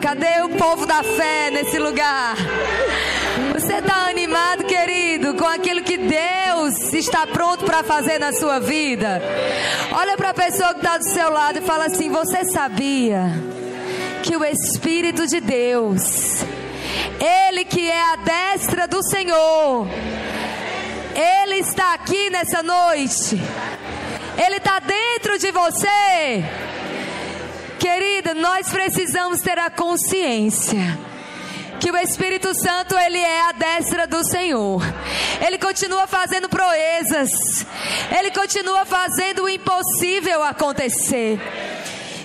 Cadê o povo da fé nesse lugar? Você está animado, querido, com aquilo que Deus está pronto para fazer na sua vida? Olha para a pessoa que está do seu lado e fala assim: Você sabia que o Espírito de Deus, Ele que é a destra do Senhor, Ele está aqui nessa noite, Ele está dentro de você. Querida, nós precisamos ter a consciência que o Espírito Santo ele é a destra do Senhor. Ele continua fazendo proezas. Ele continua fazendo o impossível acontecer.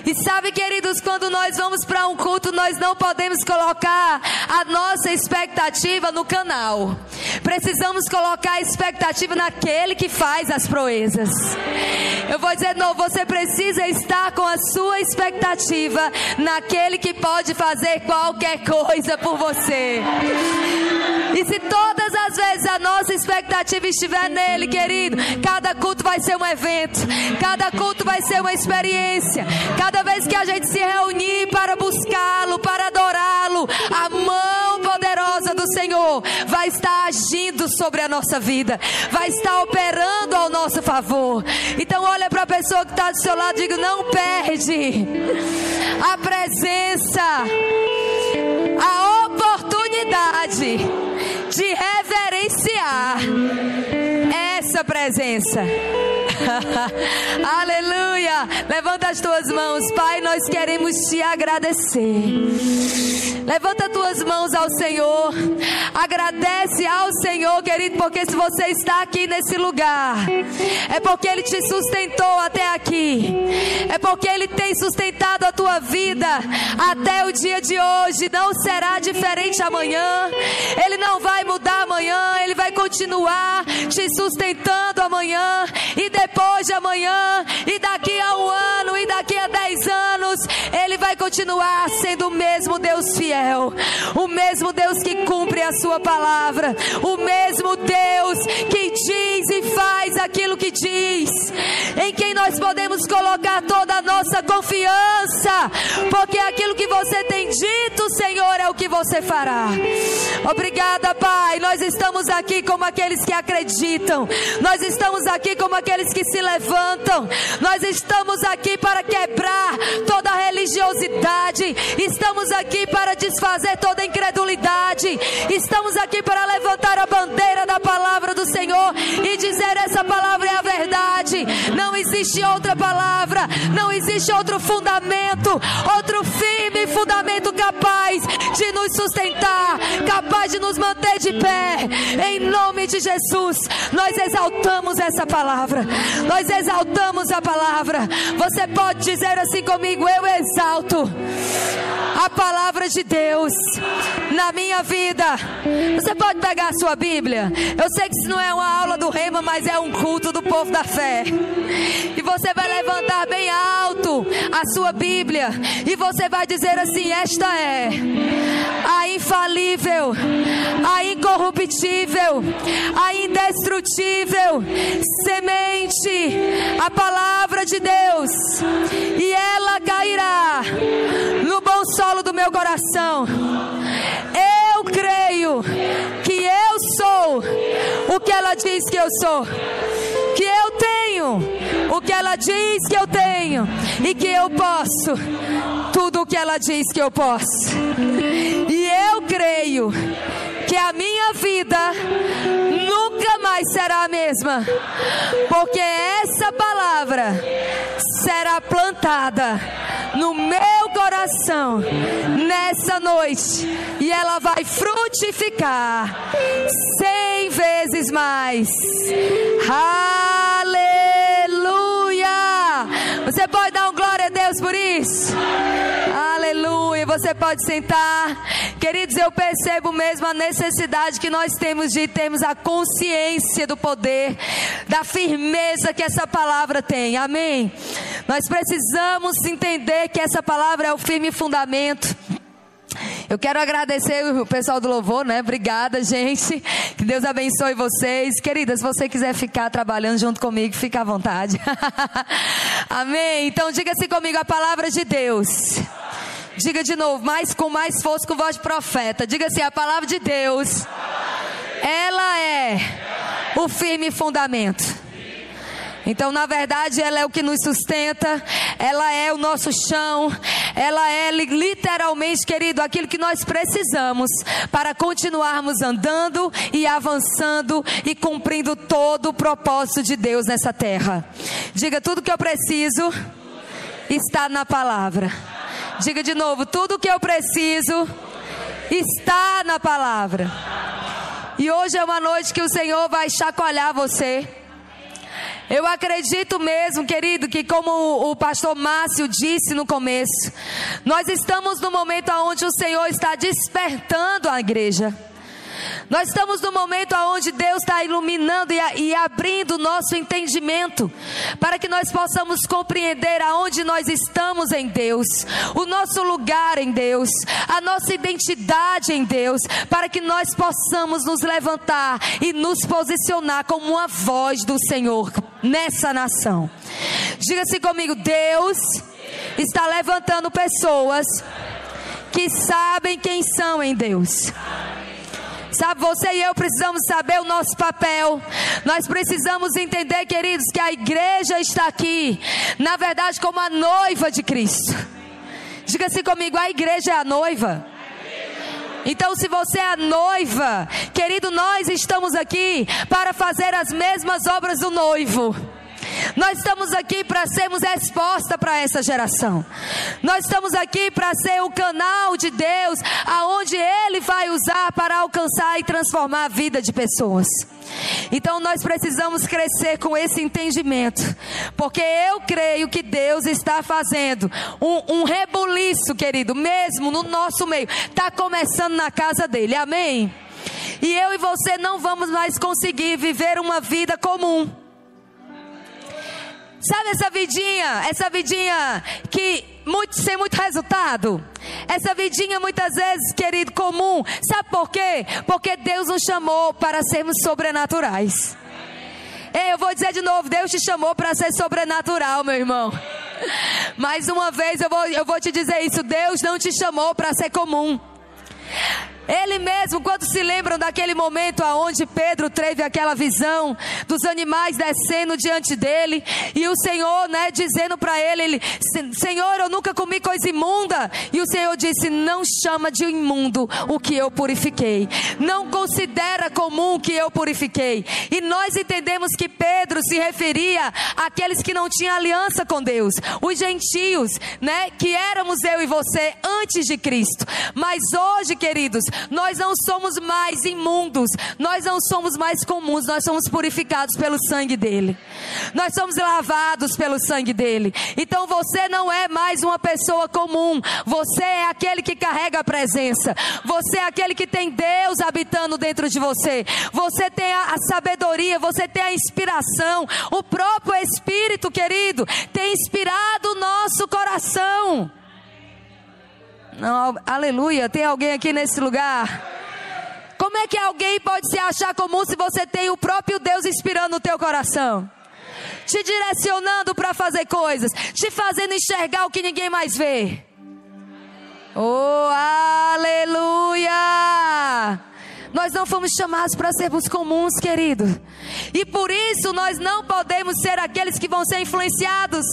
E sabe, queridos, quando nós vamos para um culto, nós não podemos colocar a nossa expectativa no canal. Precisamos colocar a expectativa naquele que faz as proezas. Eu vou dizer de novo, você precisa estar com a sua expectativa naquele que pode fazer qualquer coisa por você. E se todas as vezes a nossa expectativa estiver nele, querido, cada culto vai ser um evento, cada culto vai ser uma experiência, cada vez que a gente se reunir para buscá-lo, para adorá-lo, a mão poderosa do Senhor vai estar agindo sobre a nossa vida, vai estar operando ao nosso favor. Então, olha para a pessoa que está do seu lado e diga: não perde a presença, a oportunidade de reverenciar essa presença. Aleluia. Levanta as tuas mãos, Pai. Nós queremos te agradecer. Levanta as tuas mãos ao Senhor. Agradece ao Senhor, querido, porque se você está aqui nesse lugar, é porque Ele te sustentou até aqui. É porque Ele tem sustentado a tua vida até o dia de hoje. Não será diferente amanhã. Ele não vai mudar amanhã. Ele continuar te sustentando amanhã e depois de amanhã, continuar sendo o mesmo Deus fiel, o mesmo Deus que cumpre a Sua palavra, o mesmo Deus que diz e faz aquilo que diz, em quem nós podemos colocar toda a nossa confiança, porque aquilo que você tem dito, Senhor, é o que você fará. Obrigada, Pai. Nós estamos aqui como aqueles que acreditam, nós estamos aqui como aqueles que se levantam. Nós estamos aqui para quebrar toda religiosidade. Estamos aqui para desfazer toda incredulidade. Estamos aqui para levantar a bandeira da palavra do Senhor e dizer essa palavra é a verdade. Não existe outra palavra, não existe outro fundamento, outro firme fundamento capaz de nos sustentar, capaz de nos manter de pé. Em nome de Jesus, nós exaltamos essa palavra. Nós exaltamos a palavra. Você pode dizer assim comigo: Eu exalto a palavra de Deus na minha vida. Você pode pegar a sua Bíblia. Eu sei que isso não é uma aula do Rema, mas é um culto do povo da fé. E você vai levantar bem alto a sua Bíblia e você vai dizer assim: Esta é a infalível, a incorruptível, a indestrutível semente, a palavra de Deus, e ela cairá no bom solo do meu coração. Eu creio que eu sou o que ela diz que eu sou que eu tenho o que ela diz que eu tenho e que eu posso tudo que ela diz que eu posso. E eu creio que a minha vida nunca mais será a mesma, porque essa palavra será plantada no meu coração nessa noite e ela vai frutificar cem vezes mais. Aleluia! Você pode dar um glória a Deus por isso? Você pode sentar. Queridos, eu percebo mesmo a necessidade que nós temos de termos a consciência do poder, da firmeza que essa palavra tem. Amém? Nós precisamos entender que essa palavra é o firme fundamento. Eu quero agradecer o pessoal do louvor, né? Obrigada, gente. Que Deus abençoe vocês. Queridas, se você quiser ficar trabalhando junto comigo, fica à vontade. Amém. Então diga assim comigo a palavra de Deus Diga de novo, mais com mais força com voz de profeta. Diga assim: a palavra de Deus, ela é o firme fundamento. Então, na verdade, ela é o que nos sustenta, ela é o nosso chão, ela é literalmente, querido, aquilo que nós precisamos para continuarmos andando e avançando e cumprindo todo o propósito de Deus nessa terra. Diga tudo que eu preciso está na palavra. Diga de novo, tudo que eu preciso está na palavra. E hoje é uma noite que o Senhor vai chacoalhar você. Eu acredito mesmo, querido, que como o pastor Márcio disse no começo, nós estamos no momento onde o Senhor está despertando a igreja. Nós estamos no momento onde Deus está iluminando e, e abrindo o nosso entendimento, para que nós possamos compreender aonde nós estamos em Deus, o nosso lugar em Deus, a nossa identidade em Deus, para que nós possamos nos levantar e nos posicionar como uma voz do Senhor nessa nação. Diga-se comigo: Deus está levantando pessoas que sabem quem são em Deus. Sabe, você e eu precisamos saber o nosso papel. Nós precisamos entender, queridos, que a igreja está aqui, na verdade, como a noiva de Cristo. Diga assim comigo: a igreja é a noiva. Então, se você é a noiva, querido, nós estamos aqui para fazer as mesmas obras do noivo. Nós estamos aqui para sermos resposta para essa geração. Nós estamos aqui para ser o canal de Deus, aonde Ele vai usar para alcançar e transformar a vida de pessoas. Então nós precisamos crescer com esse entendimento, porque eu creio que Deus está fazendo um, um rebuliço, querido, mesmo no nosso meio, está começando na casa dele, amém? E eu e você não vamos mais conseguir viver uma vida comum. Sabe essa vidinha, essa vidinha que muito, sem muito resultado? Essa vidinha muitas vezes, querido, comum. Sabe por quê? Porque Deus nos chamou para sermos sobrenaturais. Ei, eu vou dizer de novo, Deus te chamou para ser sobrenatural, meu irmão. Mais uma vez eu vou, eu vou te dizer isso, Deus não te chamou para ser comum. Ele mesmo, quando se lembram daquele momento aonde Pedro teve aquela visão dos animais descendo diante dele e o Senhor, né, dizendo para ele, ele, Senhor, eu nunca comi coisa imunda. E o Senhor disse: Não chama de imundo o que eu purifiquei. Não considera comum o que eu purifiquei. E nós entendemos que Pedro se referia àqueles que não tinham aliança com Deus, os gentios, né, que éramos eu e você antes de Cristo. Mas hoje, queridos, nós não somos mais imundos, nós não somos mais comuns, nós somos purificados pelo sangue dele. Nós somos lavados pelo sangue dele. Então você não é mais uma pessoa comum, você é aquele que carrega a presença. Você é aquele que tem Deus habitando dentro de você. Você tem a, sabedoria, você tem a inspiração. O próprio Espírito, querido, tem inspirado o nosso coração. Não, aleluia. Tem alguém aqui nesse lugar? Como é que alguém pode se achar comum se você tem o próprio Deus inspirando no teu coração? Te direcionando para fazer coisas, te fazendo enxergar o que ninguém mais vê. Oh, aleluia! Nós não fomos chamados para sermos comuns, querido. E por isso nós não podemos ser aqueles que vão ser influenciados.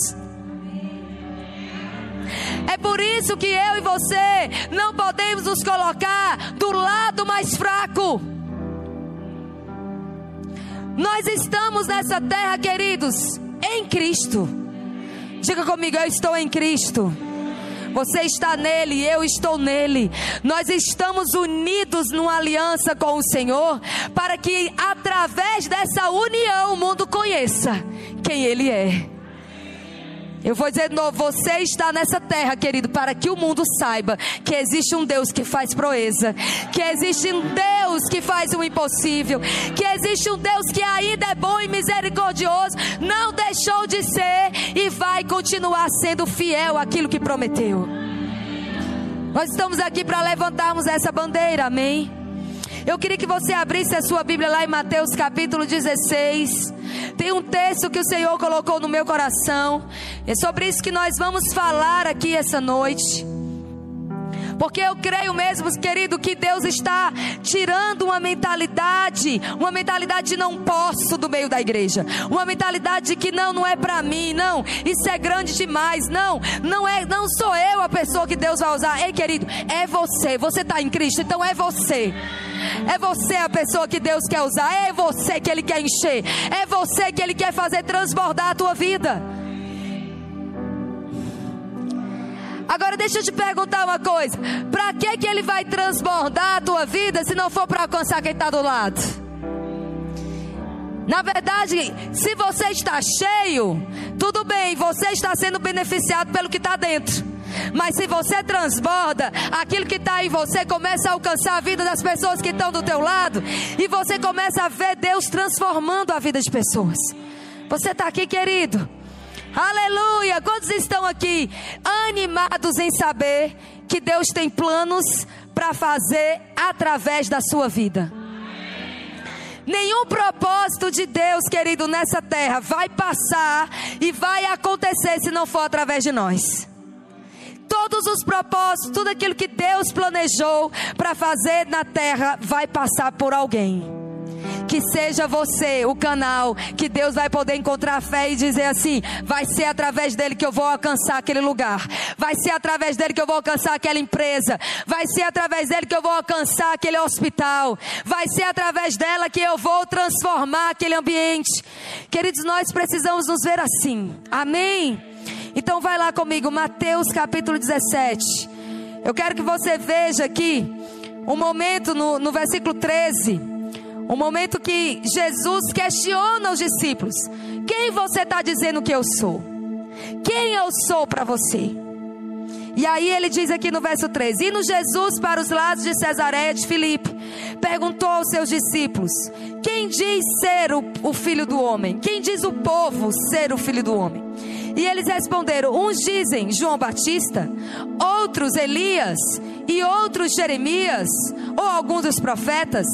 É por isso que eu e você não podemos nos colocar do lado mais fraco. Nós estamos nessa terra, queridos, em Cristo. Diga comigo, eu estou em Cristo. Você está nele, eu estou nele. Nós estamos unidos numa aliança com o Senhor, para que através dessa união o mundo conheça quem Ele é. Eu vou dizer de novo: você está nessa terra, querido, para que o mundo saiba que existe um Deus que faz proeza, que existe um Deus que faz o impossível, que existe um Deus que ainda é bom e misericordioso, não deixou de ser e vai continuar sendo fiel àquilo que prometeu. Nós estamos aqui para levantarmos essa bandeira, amém? Eu queria que você abrisse a sua Bíblia lá em Mateus capítulo 16. Tem um texto que o Senhor colocou no meu coração. É sobre isso que nós vamos falar aqui essa noite. Porque eu creio mesmo, querido, que Deus está tirando uma mentalidade, uma mentalidade de não posso do meio da igreja, uma mentalidade de que não, não é para mim, não, isso é grande demais, não, não é, não sou eu a pessoa que Deus vai usar. Ei, querido, é você. Você está em Cristo, então é você. É você a pessoa que Deus quer usar. É você que Ele quer encher. É você que Ele quer fazer transbordar a tua vida. Agora deixa eu te perguntar uma coisa: para que que ele vai transbordar a tua vida se não for para alcançar quem está do lado? Na verdade, se você está cheio, tudo bem, você está sendo beneficiado pelo que está dentro. Mas se você transborda, aquilo que está em você começa a alcançar a vida das pessoas que estão do teu lado e você começa a ver Deus transformando a vida de pessoas. Você está aqui, querido? Aleluia! Quantos estão aqui animados em saber que Deus tem planos para fazer através da sua vida? Nenhum propósito de Deus, querido, nessa terra vai passar e vai acontecer se não for através de nós todos os propósitos, tudo aquilo que Deus planejou para fazer na terra vai passar por alguém. Que seja você o canal que Deus vai poder encontrar fé e dizer assim: vai ser através dele que eu vou alcançar aquele lugar, vai ser através dele que eu vou alcançar aquela empresa, vai ser através dele que eu vou alcançar aquele hospital, vai ser através dela que eu vou transformar aquele ambiente. Queridos, nós precisamos nos ver assim, amém? Então vai lá comigo, Mateus capítulo 17. Eu quero que você veja aqui um momento no, no versículo 13. Um momento que Jesus questiona os discípulos: Quem você está dizendo que eu sou? Quem eu sou para você? E aí ele diz aqui no verso 13: Indo Jesus para os lados de Cesareia de Filipe, perguntou aos seus discípulos: Quem diz ser o, o filho do homem? Quem diz o povo ser o filho do homem? E eles responderam: Uns dizem João Batista, outros Elias, e outros Jeremias, ou algum dos profetas.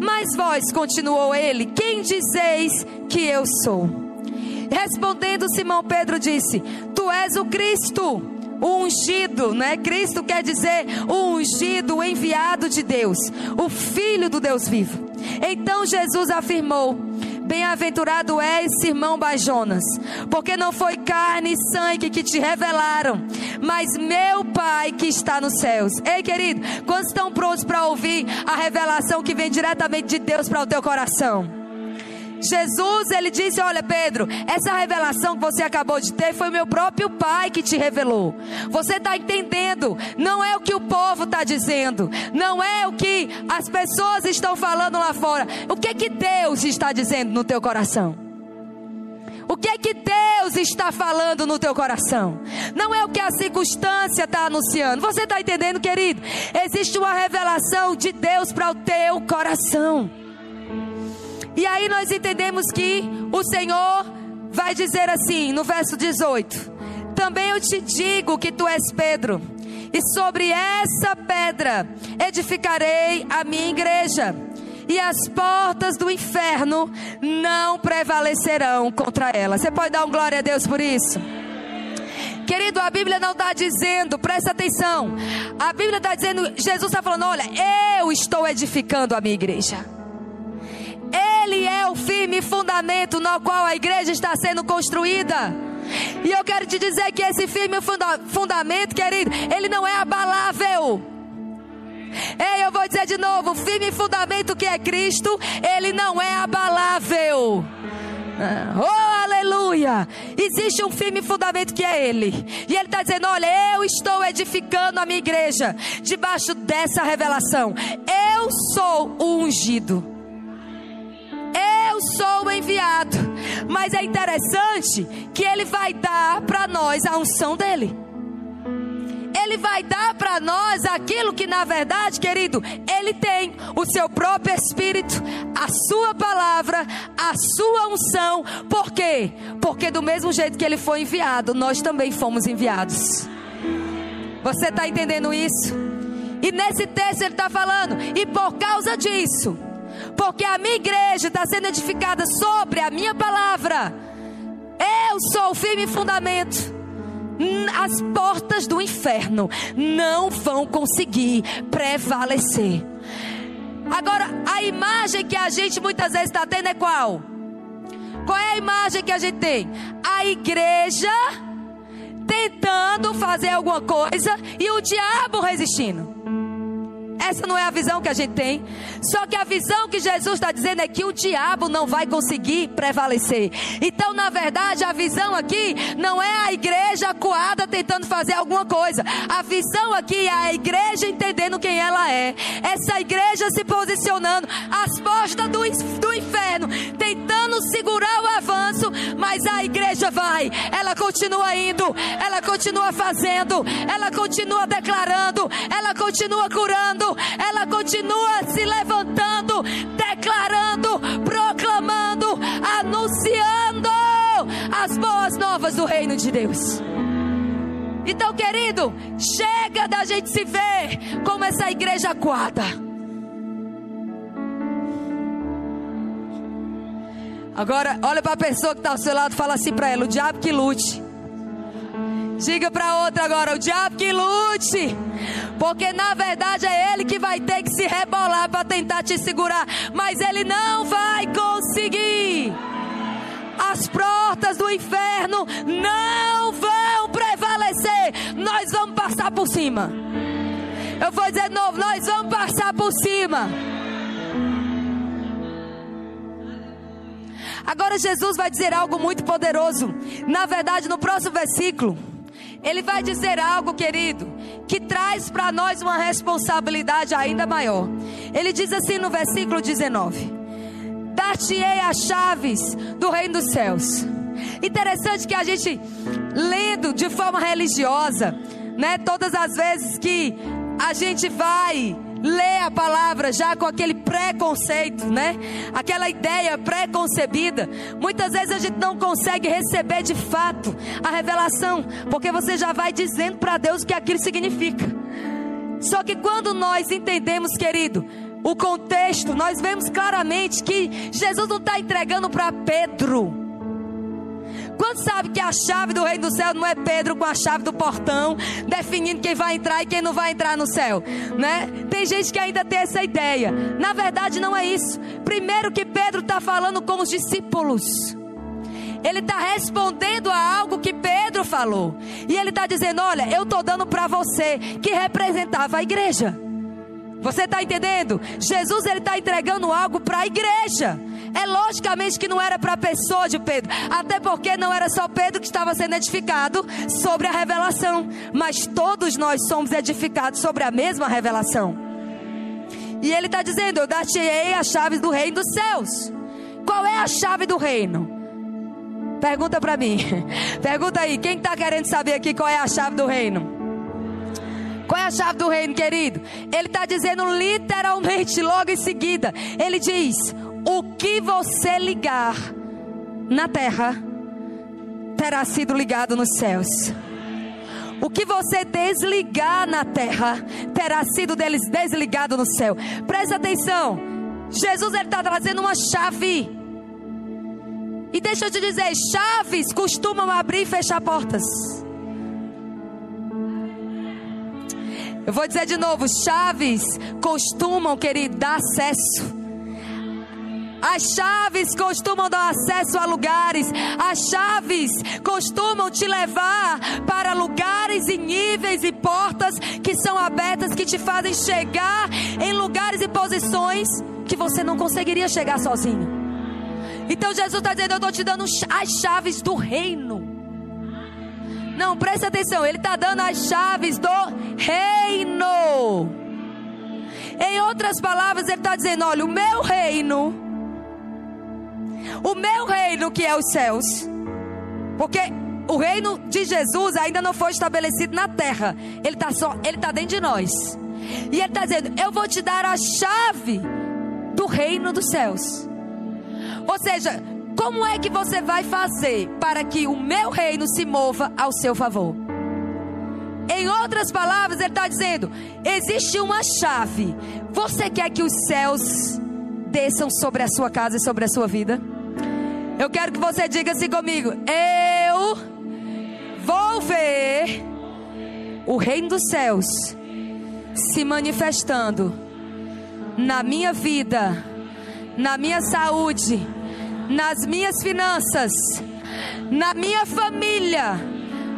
Mas vós, continuou ele, quem dizeis que eu sou? Respondendo Simão Pedro disse: Tu és o Cristo, o ungido, né? Cristo quer dizer o ungido, o enviado de Deus, o filho do Deus vivo. Então Jesus afirmou: Bem-aventurado és, irmão Bajonas, porque não foi carne e sangue que te revelaram, mas meu Pai que está nos céus. Ei, querido, quantos estão prontos para ouvir a revelação que vem diretamente de Deus para o teu coração? Jesus, ele disse: Olha, Pedro, essa revelação que você acabou de ter foi meu próprio Pai que te revelou. Você está entendendo? Não é o que o povo está dizendo, não é o que as pessoas estão falando lá fora. O que que Deus está dizendo no teu coração? O que é que Deus está falando no teu coração? Não é o que a circunstância está anunciando. Você está entendendo, querido? Existe uma revelação de Deus para o teu coração. E aí nós entendemos que o Senhor vai dizer assim, no verso 18: Também eu te digo que tu és Pedro, e sobre essa pedra edificarei a minha igreja, e as portas do inferno não prevalecerão contra ela. Você pode dar um glória a Deus por isso? Querido, a Bíblia não está dizendo, presta atenção. A Bíblia está dizendo, Jesus está falando: olha, eu estou edificando a minha igreja. Ele é o firme fundamento no qual a igreja está sendo construída. E eu quero te dizer que esse firme funda fundamento, querido, ele não é abalável. Ei, eu vou dizer de novo: o firme fundamento que é Cristo, ele não é abalável. Oh, aleluia! Existe um firme fundamento que é Ele. E Ele está dizendo: Olha, eu estou edificando a minha igreja debaixo dessa revelação. Eu sou o ungido. Eu sou o enviado. Mas é interessante que ele vai dar para nós a unção dele. Ele vai dar para nós aquilo que, na verdade, querido, Ele tem: o seu próprio Espírito, a Sua palavra, a Sua unção. Por quê? Porque, do mesmo jeito que Ele foi enviado, nós também fomos enviados. Você está entendendo isso? E nesse texto Ele está falando, e por causa disso, porque a minha igreja está sendo edificada sobre a minha palavra. Eu sou o firme fundamento. As portas do inferno não vão conseguir prevalecer. Agora, a imagem que a gente muitas vezes está tendo é qual? Qual é a imagem que a gente tem? A igreja tentando fazer alguma coisa e o diabo resistindo. Essa não é a visão que a gente tem. Só que a visão que Jesus está dizendo é que o diabo não vai conseguir prevalecer. Então, na verdade, a visão aqui não é a igreja acuada tentando fazer alguma coisa. A visão aqui é a igreja entendendo quem ela é. Essa igreja se posicionando às portas do, do inferno, tentando segurar o mas a igreja vai. Ela continua indo, ela continua fazendo, ela continua declarando, ela continua curando, ela continua se levantando, declarando, proclamando, anunciando as boas novas do reino de Deus. Então, querido, chega da gente se ver como essa igreja acuada. Agora, olha para a pessoa que está ao seu lado fala assim para ela: o diabo que lute. Diga para outra agora: o diabo que lute. Porque na verdade é ele que vai ter que se rebolar para tentar te segurar. Mas ele não vai conseguir. As portas do inferno não vão prevalecer. Nós vamos passar por cima. Eu vou dizer de novo: nós vamos passar por cima. Agora Jesus vai dizer algo muito poderoso. Na verdade, no próximo versículo, ele vai dizer algo, querido, que traz para nós uma responsabilidade ainda maior. Ele diz assim no versículo 19: Dar-te-ei as chaves do reino dos céus. Interessante que a gente, lendo de forma religiosa, né, todas as vezes que a gente vai lê a palavra já com aquele preconceito, né? Aquela ideia preconcebida. Muitas vezes a gente não consegue receber de fato a revelação, porque você já vai dizendo para Deus o que aquilo significa. Só que quando nós entendemos, querido, o contexto, nós vemos claramente que Jesus não está entregando para Pedro Quanto sabe que a chave do reino do céu não é Pedro com a chave do portão, definindo quem vai entrar e quem não vai entrar no céu, né? Tem gente que ainda tem essa ideia. Na verdade, não é isso. Primeiro que Pedro está falando com os discípulos. Ele está respondendo a algo que Pedro falou. E ele está dizendo: Olha, eu estou dando para você que representava a igreja. Você está entendendo? Jesus ele está entregando algo para a igreja. É logicamente que não era para a pessoa de Pedro, até porque não era só Pedro que estava sendo edificado sobre a revelação, mas todos nós somos edificados sobre a mesma revelação. E ele está dizendo: Eu dar-te-ei as chaves do reino dos céus. Qual é a chave do reino? Pergunta para mim. Pergunta aí, quem está querendo saber aqui qual é a chave do reino? Qual é a chave do reino, querido? Ele está dizendo literalmente, logo em seguida, ele diz: o que você ligar na terra terá sido ligado nos céus. O que você desligar na terra terá sido desligado no céu. Presta atenção. Jesus está trazendo uma chave. E deixa eu te dizer: chaves costumam abrir e fechar portas. Eu vou dizer de novo: chaves costumam, querido, dar acesso. As chaves costumam dar acesso a lugares. As chaves costumam te levar para lugares e níveis e portas que são abertas que te fazem chegar em lugares e posições que você não conseguiria chegar sozinho. Então Jesus está dizendo: Eu estou te dando as chaves do reino. Não, preste atenção, Ele está dando as chaves do reino. Em outras palavras, Ele está dizendo: Olha, o meu reino o meu reino que é os céus. Porque o reino de Jesus ainda não foi estabelecido na terra. Ele está só, ele está dentro de nós. E ele está dizendo: Eu vou te dar a chave do reino dos céus. Ou seja, como é que você vai fazer para que o meu reino se mova ao seu favor? Em outras palavras, ele está dizendo: existe uma chave. Você quer que os céus desçam sobre a sua casa e sobre a sua vida? Eu quero que você diga assim comigo: Eu vou ver o reino dos céus se manifestando na minha vida, na minha saúde, nas minhas finanças, na minha família,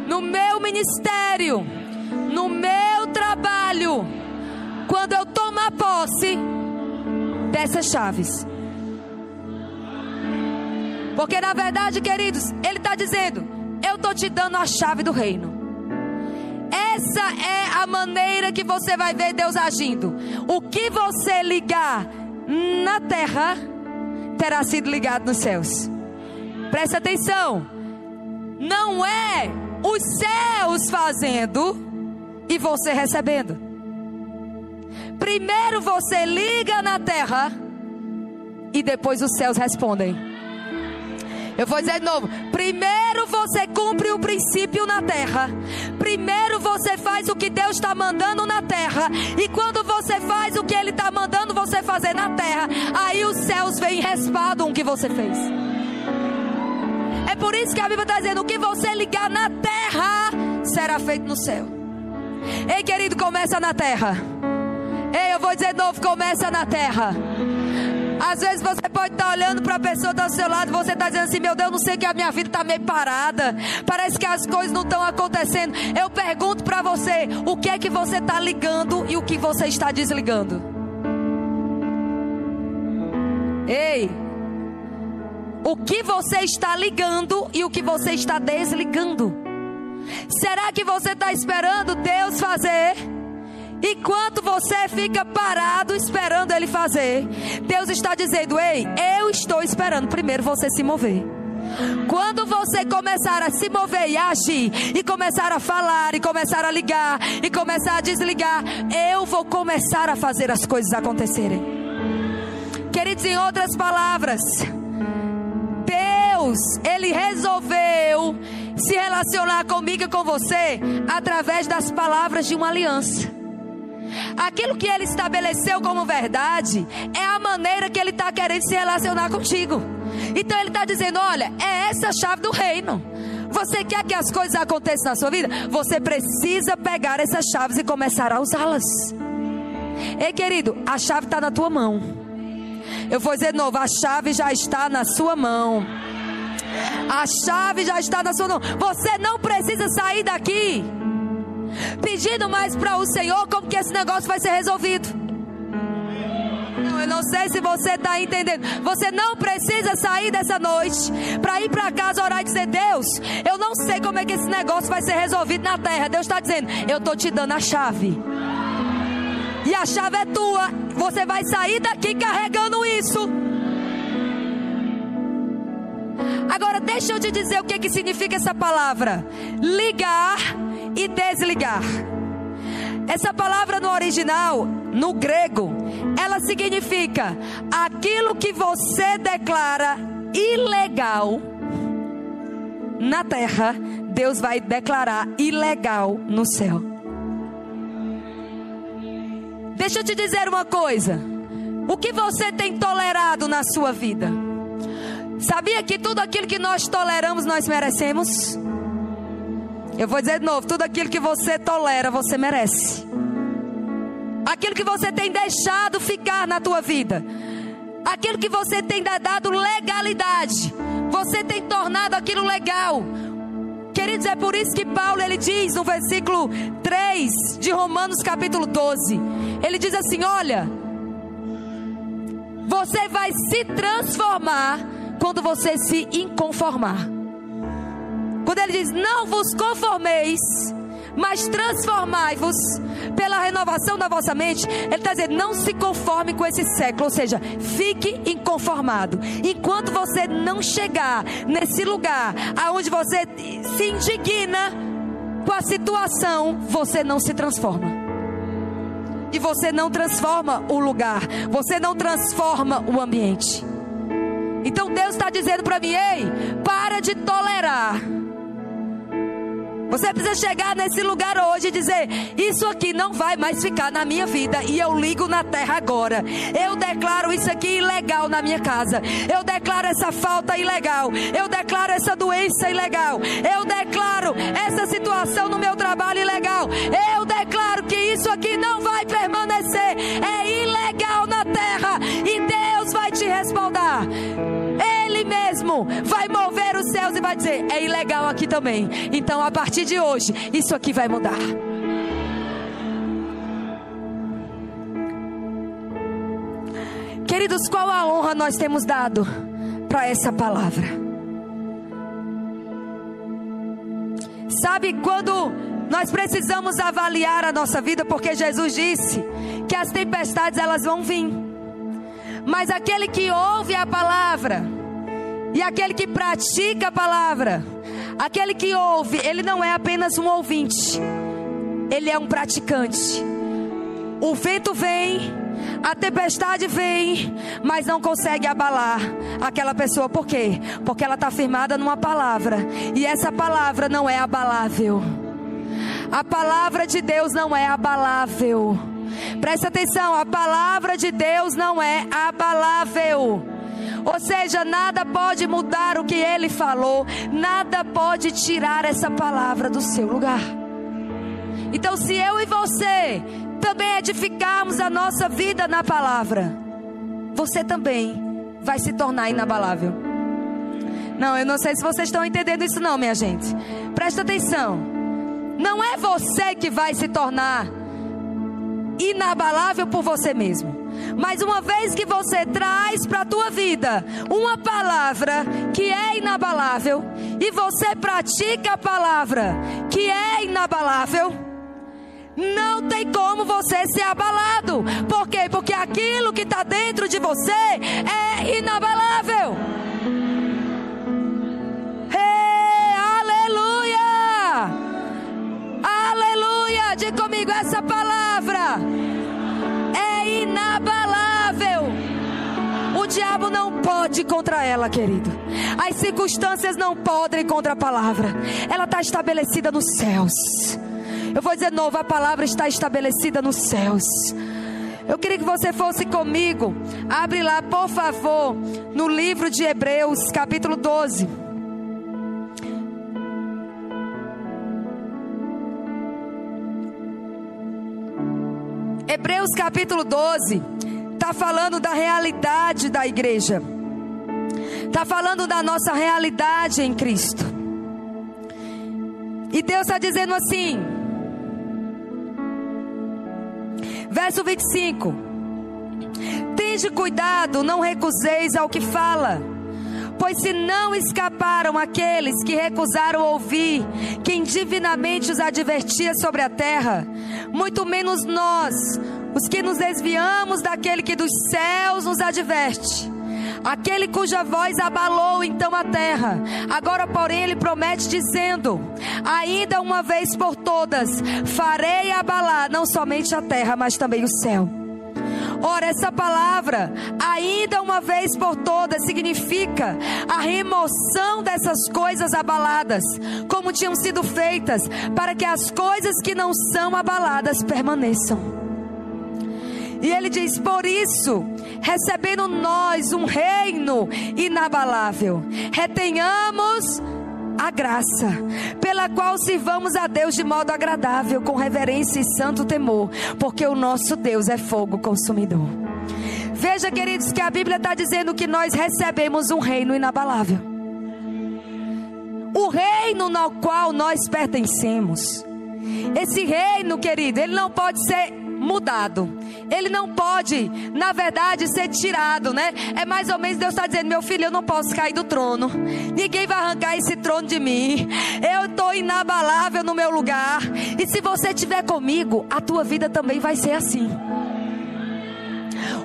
no meu ministério, no meu trabalho, quando eu tomar posse dessas chaves. Porque na verdade, queridos, Ele está dizendo: Eu estou te dando a chave do reino. Essa é a maneira que você vai ver Deus agindo. O que você ligar na terra terá sido ligado nos céus. Presta atenção. Não é os céus fazendo e você recebendo. Primeiro você liga na terra e depois os céus respondem. Eu vou dizer de novo: primeiro você cumpre o princípio na terra. Primeiro você faz o que Deus está mandando na terra. E quando você faz o que Ele está mandando você fazer na terra, aí os céus vêm e o que você fez. É por isso que a Bíblia está dizendo: o que você ligar na terra será feito no céu. Ei, querido, começa na terra. Ei, eu vou dizer de novo: começa na terra. Às vezes você pode estar olhando para a pessoa do seu lado, você está dizendo assim: Meu Deus, não sei que a minha vida está meio parada. Parece que as coisas não estão acontecendo. Eu pergunto para você: o que é que você está ligando e o que você está desligando? Ei, o que você está ligando e o que você está desligando? Será que você está esperando Deus fazer? Enquanto você fica parado esperando Ele fazer, Deus está dizendo: Ei, eu estou esperando primeiro você se mover. Quando você começar a se mover e agir, e começar a falar, e começar a ligar, e começar a desligar, eu vou começar a fazer as coisas acontecerem. Queridos, em outras palavras, Deus, Ele resolveu se relacionar comigo e com você através das palavras de uma aliança. Aquilo que ele estabeleceu como verdade é a maneira que ele está querendo se relacionar contigo. Então ele está dizendo: olha, é essa a chave do reino. Você quer que as coisas aconteçam na sua vida? Você precisa pegar essas chaves e começar a usá-las. Ei, querido, a chave está na tua mão. Eu vou dizer de novo: a chave já está na sua mão. A chave já está na sua mão. Você não precisa sair daqui pedindo mais para o Senhor como que esse negócio vai ser resolvido. Não, eu não sei se você está entendendo. Você não precisa sair dessa noite para ir para casa orar e dizer: Deus, eu não sei como é que esse negócio vai ser resolvido na terra. Deus está dizendo: Eu estou te dando a chave. E a chave é tua. Você vai sair daqui carregando isso. Agora, deixa eu te dizer o que, que significa essa palavra: ligar e desligar. Essa palavra no original, no grego, ela significa aquilo que você declara ilegal na terra, Deus vai declarar ilegal no céu. Deixa eu te dizer uma coisa. O que você tem tolerado na sua vida? Sabia que tudo aquilo que nós toleramos nós merecemos? Eu vou dizer de novo: tudo aquilo que você tolera, você merece. Aquilo que você tem deixado ficar na tua vida, aquilo que você tem dado legalidade, você tem tornado aquilo legal. Queridos, é por isso que Paulo ele diz no versículo 3 de Romanos capítulo 12, ele diz assim: "Olha, você vai se transformar quando você se inconformar. Quando ele diz: Não vos conformeis, mas transformai-vos pela renovação da vossa mente. Ele está dizendo: não se conforme com esse século, ou seja, fique inconformado. Enquanto você não chegar nesse lugar aonde você se indigna com a situação, você não se transforma. E você não transforma o lugar, você não transforma o ambiente. Então Deus está dizendo para mim: ei, para de tolerar. Você precisa chegar nesse lugar hoje e dizer: Isso aqui não vai mais ficar na minha vida. E eu ligo na terra agora. Eu declaro isso aqui ilegal na minha casa. Eu declaro essa falta ilegal. Eu declaro essa doença ilegal. Eu declaro essa situação no meu trabalho ilegal. Eu declaro que isso aqui não vai permanecer. É ilegal te respaldar. Ele mesmo vai mover os céus e vai dizer: é ilegal aqui também. Então, a partir de hoje, isso aqui vai mudar. Queridos, qual a honra nós temos dado para essa palavra? Sabe quando nós precisamos avaliar a nossa vida, porque Jesus disse que as tempestades elas vão vir. Mas aquele que ouve a palavra e aquele que pratica a palavra, aquele que ouve, ele não é apenas um ouvinte, ele é um praticante. O vento vem, a tempestade vem, mas não consegue abalar aquela pessoa. Por quê? Porque ela está firmada numa palavra. E essa palavra não é abalável. A palavra de Deus não é abalável. Presta atenção, a palavra de Deus não é abalável. Ou seja, nada pode mudar o que ele falou, nada pode tirar essa palavra do seu lugar. Então, se eu e você também edificarmos a nossa vida na palavra, você também vai se tornar inabalável. Não, eu não sei se vocês estão entendendo isso, não, minha gente. Presta atenção. Não é você que vai se tornar inabalável por você mesmo. Mas uma vez que você traz para a tua vida uma palavra que é inabalável e você pratica a palavra que é inabalável, não tem como você ser abalado. Por quê? Porque aquilo que está dentro de você é inabalável. Hey, aleluia! Aleluia! Diga comigo essa palavra diabo não pode contra ela, querido. As circunstâncias não podem contra a palavra. Ela está estabelecida nos céus. Eu vou dizer novo: a palavra está estabelecida nos céus. Eu queria que você fosse comigo. Abre lá, por favor, no livro de Hebreus, capítulo 12. Hebreus capítulo 12 está falando da realidade da igreja, está falando da nossa realidade em Cristo. E Deus está dizendo assim, Verso 25: Tende cuidado, não recuseis ao que fala, pois se não escaparam aqueles que recusaram ouvir quem divinamente os advertia sobre a terra, muito menos nós, os que nos desviamos daquele que dos céus nos adverte aquele cuja voz abalou então a terra. Agora, porém, ele promete dizendo: Ainda uma vez por todas, farei abalar não somente a terra, mas também o céu. Ora, essa palavra, ainda uma vez por todas, significa a remoção dessas coisas abaladas, como tinham sido feitas, para que as coisas que não são abaladas permaneçam. E ele diz: Por isso, recebendo nós um reino inabalável, retenhamos a graça, pela qual sirvamos a Deus de modo agradável, com reverência e santo temor, porque o nosso Deus é fogo consumidor. Veja, queridos, que a Bíblia está dizendo que nós recebemos um reino inabalável. O reino no qual nós pertencemos. Esse reino, querido, ele não pode ser mudado. Ele não pode, na verdade, ser tirado, né? É mais ou menos Deus está dizendo: meu filho, eu não posso cair do trono. Ninguém vai arrancar esse trono de mim. Eu estou inabalável no meu lugar. E se você estiver comigo, a tua vida também vai ser assim.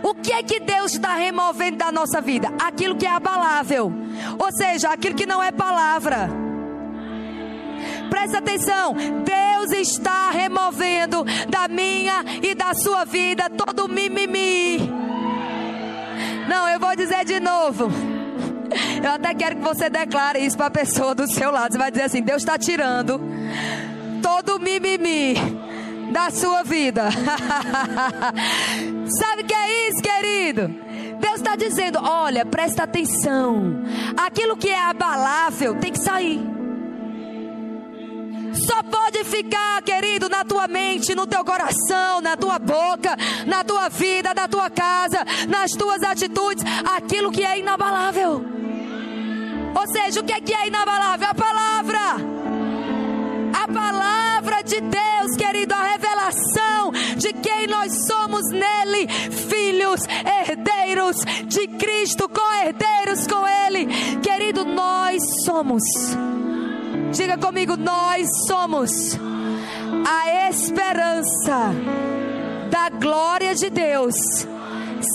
O que é que Deus está removendo da nossa vida? Aquilo que é abalável, ou seja, aquilo que não é palavra. Presta atenção, Deus está removendo da minha e da sua vida todo mimimi. Não, eu vou dizer de novo. Eu até quero que você declare isso para a pessoa do seu lado. Você vai dizer assim: Deus está tirando todo mimimi da sua vida. Sabe o que é isso, querido? Deus está dizendo: olha, presta atenção. Aquilo que é abalável tem que sair. Só pode ficar, querido, na tua mente, no teu coração, na tua boca, na tua vida, na tua casa, nas tuas atitudes, aquilo que é inabalável. Ou seja, o que é que é inabalável? A palavra. A palavra de Deus, querido, a revelação de quem nós somos nele, filhos, herdeiros de Cristo, co-herdeiros com ele. Querido, nós somos. Diga comigo, nós somos a esperança da glória de Deus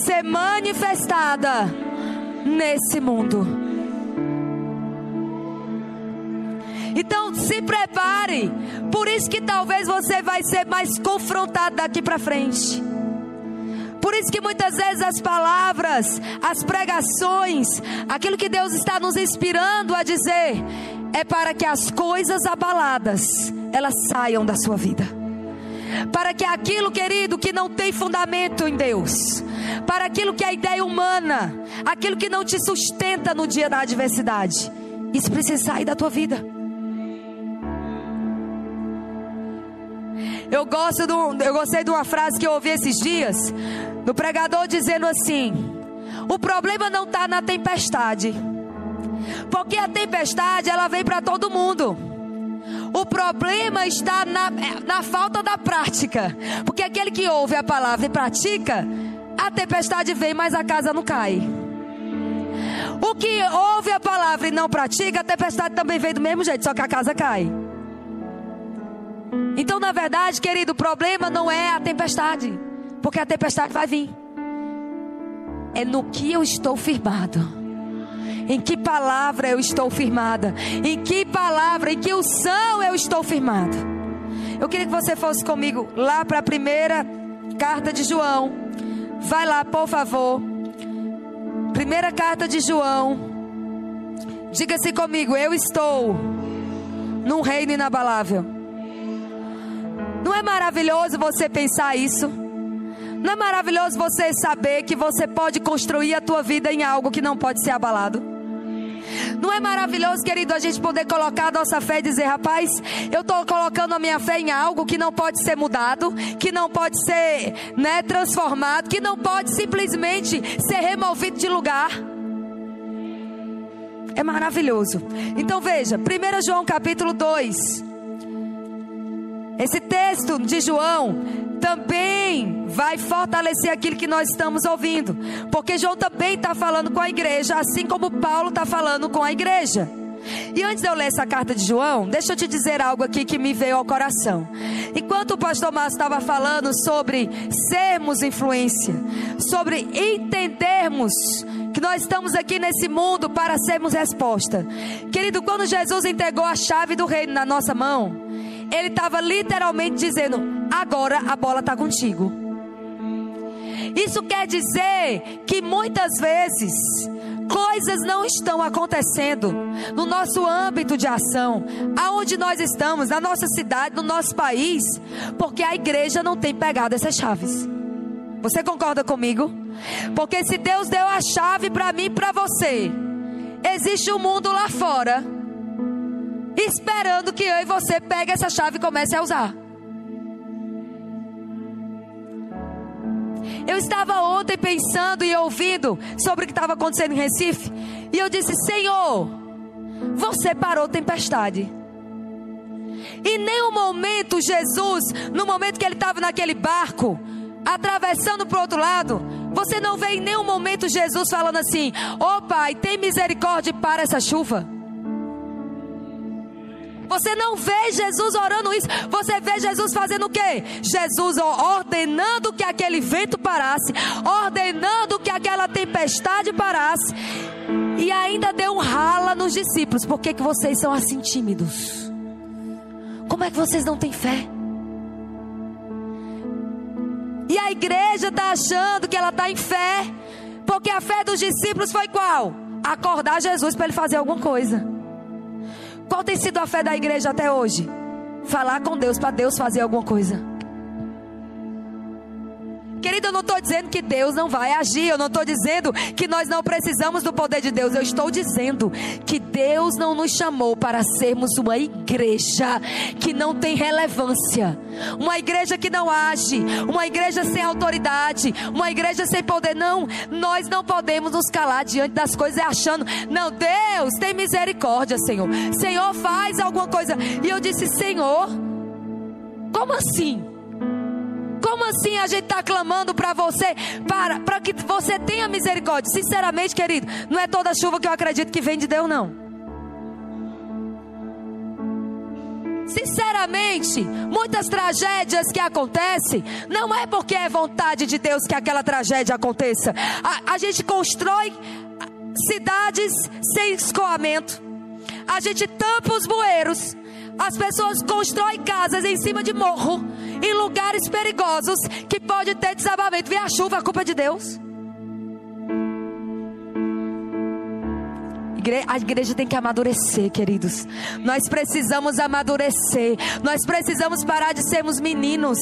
ser manifestada nesse mundo. Então se prepare. Por isso que talvez você vai ser mais confrontado daqui para frente. Por isso que muitas vezes as palavras, as pregações, aquilo que Deus está nos inspirando a dizer, é para que as coisas abaladas elas saiam da sua vida. Para que aquilo, querido, que não tem fundamento em Deus, para aquilo que é ideia humana, aquilo que não te sustenta no dia da adversidade, isso precisa sair da tua vida. Eu gosto do, eu gostei de uma frase que eu ouvi esses dias, do pregador dizendo assim: o problema não está na tempestade, porque a tempestade ela vem para todo mundo. O problema está na, na falta da prática. Porque aquele que ouve a palavra e pratica, a tempestade vem, mas a casa não cai. O que ouve a palavra e não pratica, a tempestade também vem do mesmo jeito, só que a casa cai. Então, na verdade, querido, o problema não é a tempestade, porque a tempestade vai vir. É no que eu estou firmado. Em que palavra eu estou firmada? Em que palavra, em que unção eu estou firmado? Eu queria que você fosse comigo lá para a primeira carta de João. Vai lá, por favor. Primeira carta de João. Diga-se comigo, eu estou num reino inabalável. Não é maravilhoso você pensar isso? Não é maravilhoso você saber que você pode construir a tua vida em algo que não pode ser abalado? Não é maravilhoso, querido, a gente poder colocar a nossa fé e dizer, rapaz, eu estou colocando a minha fé em algo que não pode ser mudado, que não pode ser né, transformado, que não pode simplesmente ser removido de lugar. É maravilhoso. Então veja, 1 João capítulo 2. Esse texto de João também vai fortalecer aquilo que nós estamos ouvindo, porque João também está falando com a igreja, assim como Paulo está falando com a igreja. E antes de eu ler essa carta de João, deixa eu te dizer algo aqui que me veio ao coração. Enquanto o pastor Márcio estava falando sobre sermos influência, sobre entendermos que nós estamos aqui nesse mundo para sermos resposta. Querido, quando Jesus entregou a chave do reino na nossa mão, ele estava literalmente dizendo: agora a bola está contigo. Isso quer dizer que muitas vezes coisas não estão acontecendo no nosso âmbito de ação, aonde nós estamos, na nossa cidade, no nosso país, porque a igreja não tem pegado essas chaves. Você concorda comigo? Porque se Deus deu a chave para mim e para você, existe um mundo lá fora esperando que eu e você pegue essa chave e comece a usar. Eu estava ontem pensando e ouvindo sobre o que estava acontecendo em Recife, e eu disse: Senhor, você parou tempestade. Em nenhum momento Jesus, no momento que ele estava naquele barco, atravessando para o outro lado, você não vê em nenhum momento Jesus falando assim: Ô oh, Pai, tem misericórdia para essa chuva. Você não vê Jesus orando isso. Você vê Jesus fazendo o quê? Jesus ordenando que aquele vento parasse, ordenando que aquela tempestade parasse. E ainda deu um rala nos discípulos. Por que, que vocês são assim tímidos? Como é que vocês não têm fé? E a igreja está achando que ela está em fé. Porque a fé dos discípulos foi qual? Acordar Jesus para ele fazer alguma coisa. Qual tem sido a fé da igreja até hoje? Falar com Deus para Deus fazer alguma coisa. Querido, eu não estou dizendo que Deus não vai agir, eu não estou dizendo que nós não precisamos do poder de Deus, eu estou dizendo que Deus não nos chamou para sermos uma igreja que não tem relevância, uma igreja que não age, uma igreja sem autoridade, uma igreja sem poder. Não, nós não podemos nos calar diante das coisas achando, não, Deus tem misericórdia, Senhor. Senhor, faz alguma coisa. E eu disse, Senhor, como assim? Como assim a gente está clamando para você, para, para que você tenha misericórdia? Sinceramente, querido, não é toda chuva que eu acredito que vem de Deus, não. Sinceramente, muitas tragédias que acontecem, não é porque é vontade de Deus que aquela tragédia aconteça. A, a gente constrói cidades sem escoamento, a gente tampa os bueiros, as pessoas constroem casas em cima de morro, em lugares perigosos, que pode ter desabamento. Vem a chuva, a culpa é de Deus. A igreja tem que amadurecer, queridos. Nós precisamos amadurecer. Nós precisamos parar de sermos meninos.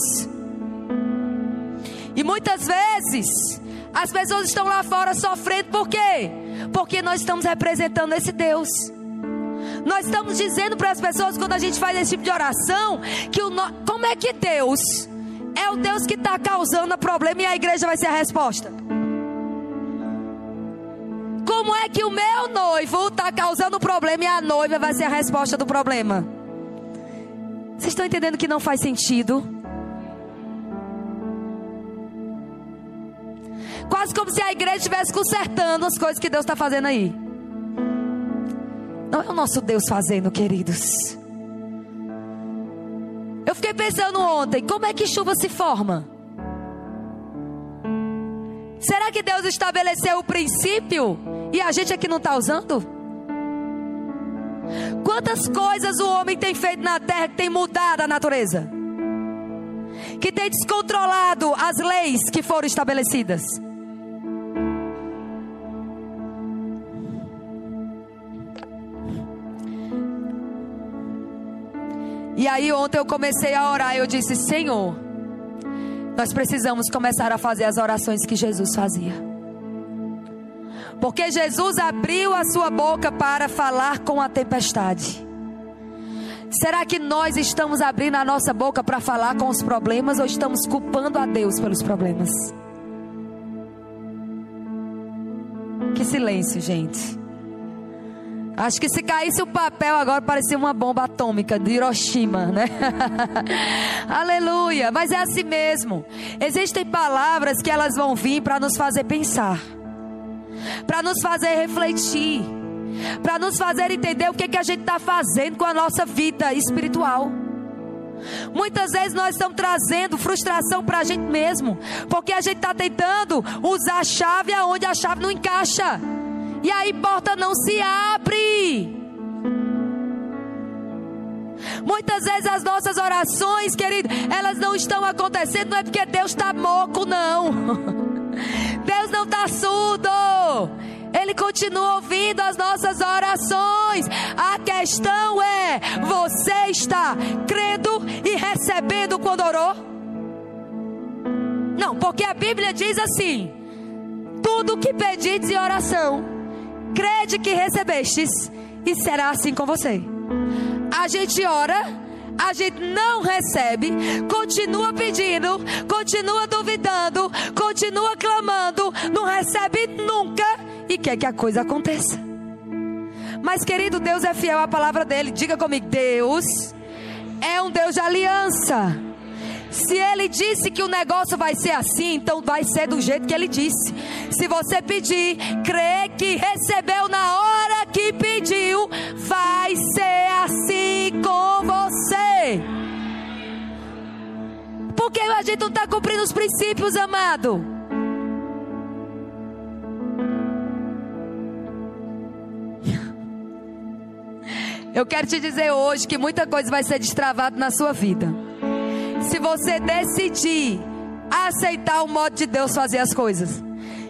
E muitas vezes as pessoas estão lá fora sofrendo por quê? Porque nós estamos representando esse Deus. Nós estamos dizendo para as pessoas quando a gente faz esse tipo de oração que o no... como é que Deus é o Deus que está causando o problema e a igreja vai ser a resposta? Como é que o meu noivo está causando problema e a noiva vai ser a resposta do problema? Vocês estão entendendo que não faz sentido? Quase como se a igreja estivesse consertando as coisas que Deus está fazendo aí. Não é o nosso Deus fazendo, queridos. Eu fiquei pensando ontem, como é que chuva se forma? Será que Deus estabeleceu o princípio e a gente aqui não está usando? Quantas coisas o homem tem feito na terra que tem mudado a natureza? Que tem descontrolado as leis que foram estabelecidas? E aí ontem eu comecei a orar e eu disse: Senhor, nós precisamos começar a fazer as orações que Jesus fazia. Porque Jesus abriu a sua boca para falar com a tempestade. Será que nós estamos abrindo a nossa boca para falar com os problemas ou estamos culpando a Deus pelos problemas? Que silêncio, gente. Acho que se caísse o papel agora parecia uma bomba atômica de Hiroshima, né? Aleluia. Mas é assim mesmo. Existem palavras que elas vão vir para nos fazer pensar, para nos fazer refletir, para nos fazer entender o que, que a gente está fazendo com a nossa vida espiritual. Muitas vezes nós estamos trazendo frustração para a gente mesmo, porque a gente está tentando usar a chave aonde a chave não encaixa e aí porta não se abre. Muitas vezes as nossas orações, querido, elas não estão acontecendo, não é porque Deus está moco, não. Deus não está surdo. Ele continua ouvindo as nossas orações. A questão é: você está crendo e recebendo quando orou? Não, porque a Bíblia diz assim: tudo que pedides em oração crede que recebestes, e será assim com você. A gente ora, a gente não recebe, continua pedindo, continua duvidando, continua clamando, não recebe nunca e quer que a coisa aconteça. Mas, querido, Deus é fiel à palavra dele. Diga comigo: Deus é um Deus de aliança. Se ele disse que o negócio vai ser assim, então vai ser do jeito que ele disse. Se você pedir, crê que recebeu na hora que pediu, vai ser assim com você. Porque a gente não está cumprindo os princípios, amado. Eu quero te dizer hoje que muita coisa vai ser destravada na sua vida se você decidir aceitar o modo de Deus fazer as coisas.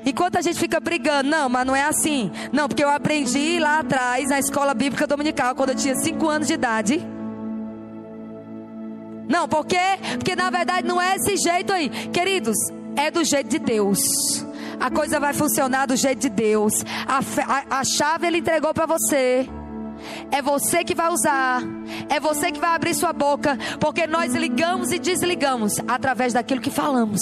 Enquanto a gente fica brigando, não, mas não é assim. Não, porque eu aprendi lá atrás na escola bíblica dominical, quando eu tinha 5 anos de idade. Não, por quê? Porque na verdade não é esse jeito aí. Queridos, é do jeito de Deus. A coisa vai funcionar do jeito de Deus. A, a, a chave ele entregou para você. É você que vai usar. É você que vai abrir sua boca. Porque nós ligamos e desligamos através daquilo que falamos.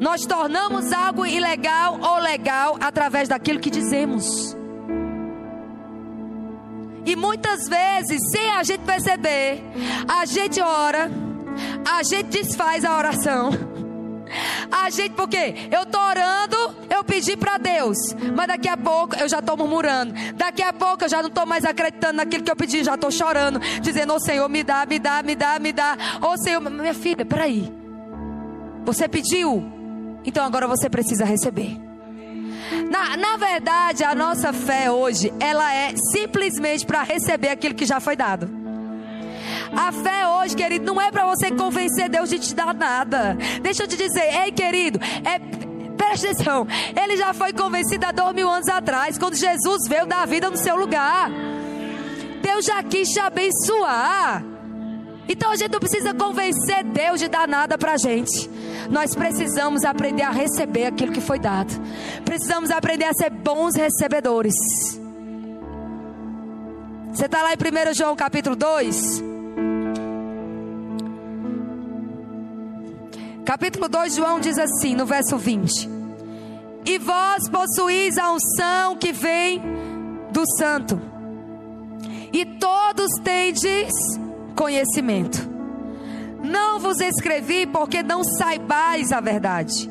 Nós tornamos algo ilegal ou legal através daquilo que dizemos. E muitas vezes, sem a gente perceber, a gente ora, a gente desfaz a oração. A gente, porque eu tô orando, eu pedi para Deus, mas daqui a pouco eu já tô murmurando. Daqui a pouco eu já não tô mais acreditando naquilo que eu pedi, já tô chorando, dizendo: "Ô oh, Senhor, me dá, me dá, me dá, me dá". Ô oh, Senhor, minha filha, peraí. Você pediu, então agora você precisa receber. Na, na verdade, a nossa fé hoje, ela é simplesmente para receber aquilo que já foi dado. A fé hoje, querido, não é para você convencer Deus de te dar nada. Deixa eu te dizer, ei, querido, é preste atenção. Ele já foi convencido há dois mil anos atrás, quando Jesus veio dar vida no seu lugar. Deus já quis te abençoar. Então a gente não precisa convencer Deus de dar nada para a gente. Nós precisamos aprender a receber aquilo que foi dado. Precisamos aprender a ser bons recebedores. Você está lá em 1 João capítulo 2? Capítulo 2, João diz assim, no verso 20: E vós possuís a unção que vem do Santo, e todos tendes conhecimento. Não vos escrevi porque não saibais a verdade,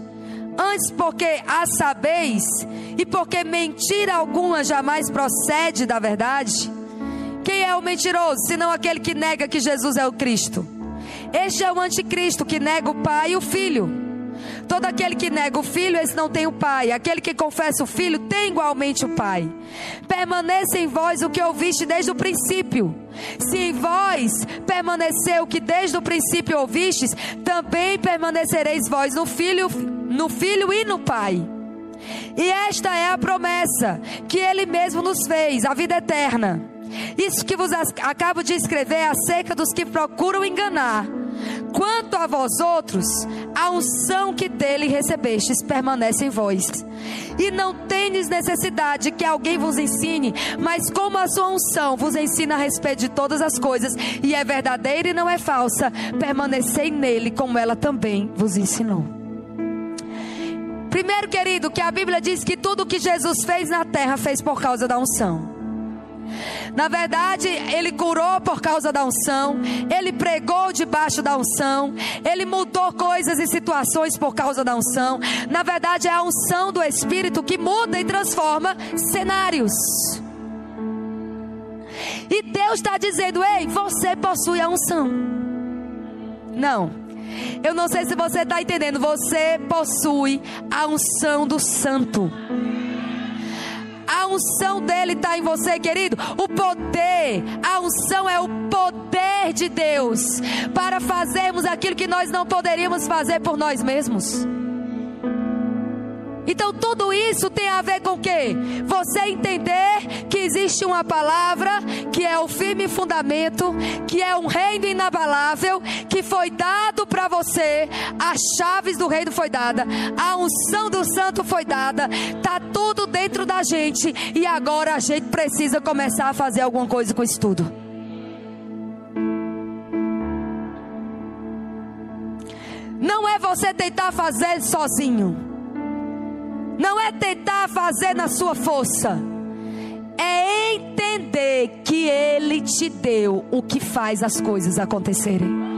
antes porque a sabeis, e porque mentira alguma jamais procede da verdade. Quem é o mentiroso, senão aquele que nega que Jesus é o Cristo? Este é o anticristo que nega o Pai e o Filho. Todo aquele que nega o filho, esse não tem o pai. Aquele que confessa o filho, tem igualmente o pai. Permaneça em vós o que ouviste desde o princípio. Se em vós permaneceu o que desde o princípio ouvistes, também permanecereis vós no filho, no filho e no pai. E esta é a promessa que ele mesmo nos fez, a vida eterna. Isso que vos acabo de escrever é acerca dos que procuram enganar. Quanto a vós outros, a unção que dele recebestes permanece em vós. E não tendes necessidade que alguém vos ensine, mas como a sua unção vos ensina a respeito de todas as coisas, e é verdadeira e não é falsa, permanecei nele como ela também vos ensinou. Primeiro, querido, que a Bíblia diz que tudo que Jesus fez na terra fez por causa da unção. Na verdade, ele curou por causa da unção, ele pregou debaixo da unção, ele mudou coisas e situações por causa da unção. Na verdade, é a unção do Espírito que muda e transforma cenários. E Deus está dizendo: ei, você possui a unção. Não, eu não sei se você está entendendo. Você possui a unção do Santo. A unção dele está em você, querido. O poder, a unção é o poder de Deus para fazermos aquilo que nós não poderíamos fazer por nós mesmos. Então tudo isso tem a ver com o quê? Você entender que existe uma palavra que é o firme fundamento, que é um reino inabalável, que foi dado para você, as chaves do reino foi dada, a unção do santo foi dada, tá tudo dentro da gente e agora a gente precisa começar a fazer alguma coisa com isso tudo. Não é você tentar fazer sozinho não é tentar fazer na sua força, é entender que Ele te deu o que faz as coisas acontecerem.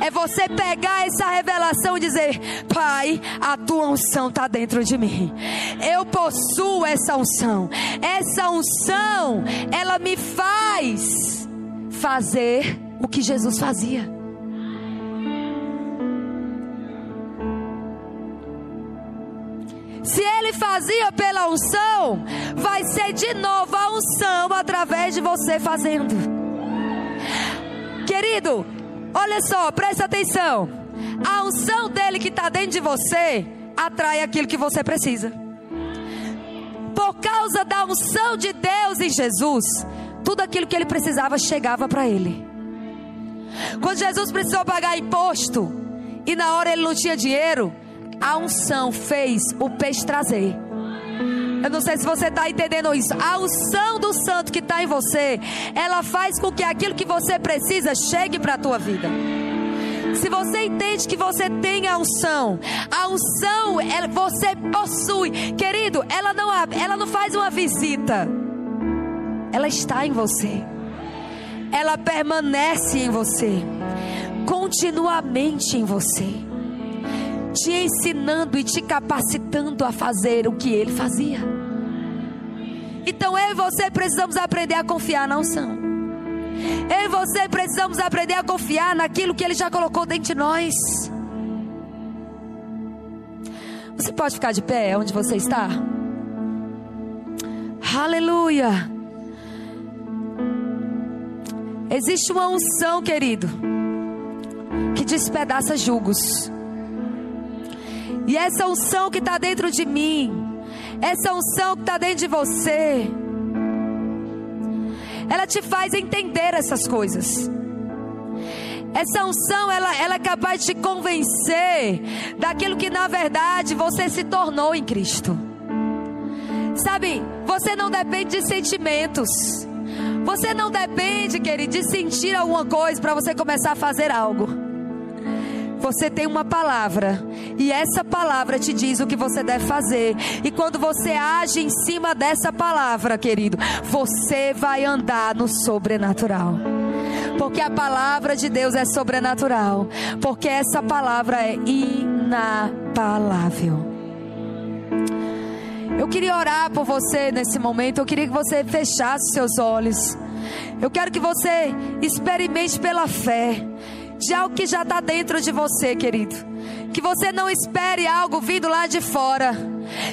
É você pegar essa revelação e dizer: Pai, a tua unção está dentro de mim. Eu possuo essa unção. Essa unção, ela me faz fazer o que Jesus fazia. Ele fazia pela unção, vai ser de novo a unção através de você fazendo. Querido, olha só, presta atenção. A unção dele que está dentro de você atrai aquilo que você precisa. Por causa da unção de Deus em Jesus, tudo aquilo que ele precisava chegava para ele. Quando Jesus precisou pagar imposto, e na hora ele não tinha dinheiro, a unção fez o peixe trazer. Eu não sei se você está entendendo isso. A unção do santo que está em você, ela faz com que aquilo que você precisa chegue para a tua vida. Se você entende que você tem a unção, a unção ela, você possui, querido, ela não, ela não faz uma visita, ela está em você, ela permanece em você, continuamente em você, te ensinando e te capacitando a fazer o que ele fazia. Então eu e você precisamos aprender a confiar na unção. Eu e você precisamos aprender a confiar naquilo que Ele já colocou dentro de nós. Você pode ficar de pé onde você está? Aleluia. Existe uma unção, querido, que despedaça julgos. E essa unção que está dentro de mim, essa unção que está dentro de você, ela te faz entender essas coisas. Essa unção, ela, ela é capaz de te convencer daquilo que na verdade você se tornou em Cristo. Sabe, você não depende de sentimentos. Você não depende, querido, de sentir alguma coisa para você começar a fazer algo. Você tem uma palavra e essa palavra te diz o que você deve fazer. E quando você age em cima dessa palavra, querido, você vai andar no sobrenatural. Porque a palavra de Deus é sobrenatural. Porque essa palavra é inabalável. Eu queria orar por você nesse momento. Eu queria que você fechasse seus olhos. Eu quero que você experimente pela fé de algo que já está dentro de você, querido. Que você não espere algo vindo lá de fora.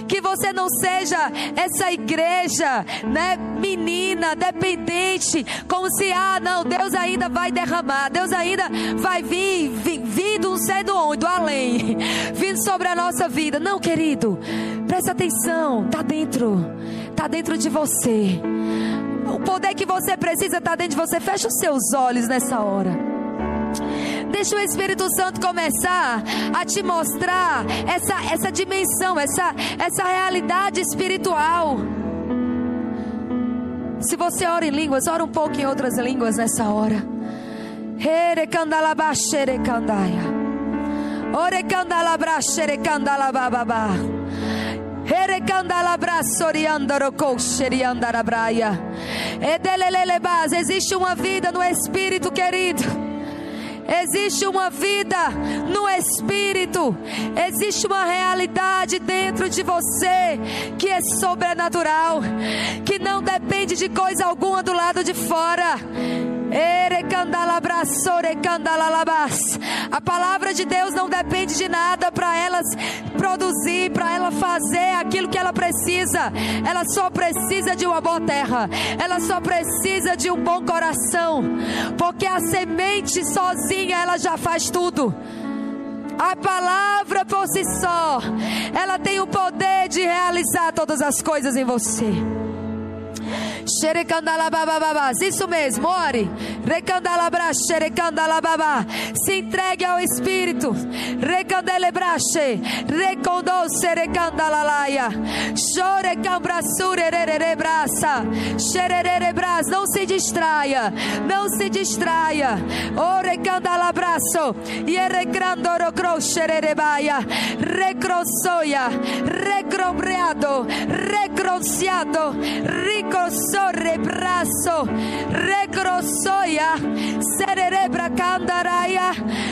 Que você não seja essa igreja, né, menina, dependente, como se, ah, não, Deus ainda vai derramar, Deus ainda vai vir, vir vindo sei do onde, do além, vindo sobre a nossa vida. Não, querido, presta atenção, está dentro, está dentro de você. O poder que você precisa está dentro de você. Fecha os seus olhos nessa hora. Deixa o Espírito Santo começar a te mostrar essa, essa dimensão, essa, essa realidade espiritual. Se você ora em línguas, ora um pouco em outras línguas nessa hora. Existe uma vida no Espírito, querido Existe uma vida no espírito, existe uma realidade dentro de você que é sobrenatural, que não depende de coisa alguma do lado de fora. A palavra de Deus não depende de nada para elas produzir, para ela fazer aquilo que ela precisa. Ela só precisa de uma boa terra. Ela só precisa de um bom coração. Porque a semente sozinha ela já faz tudo. A palavra por si só, ela tem o poder de realizar todas as coisas em você. Isso mesmo, ore. Se entregue ao Espírito. Recandelebrache. Recondolce recandalalaia. Chore cambraçurererebraça. Xerererebras. Não se distraia. Não se distraia. Ore candalabraço. E erecrandorocroxererebaia. Recrosoia. Recrombreado. Recronciado. Ricos sorre brazo recrosoia sererebra candaraya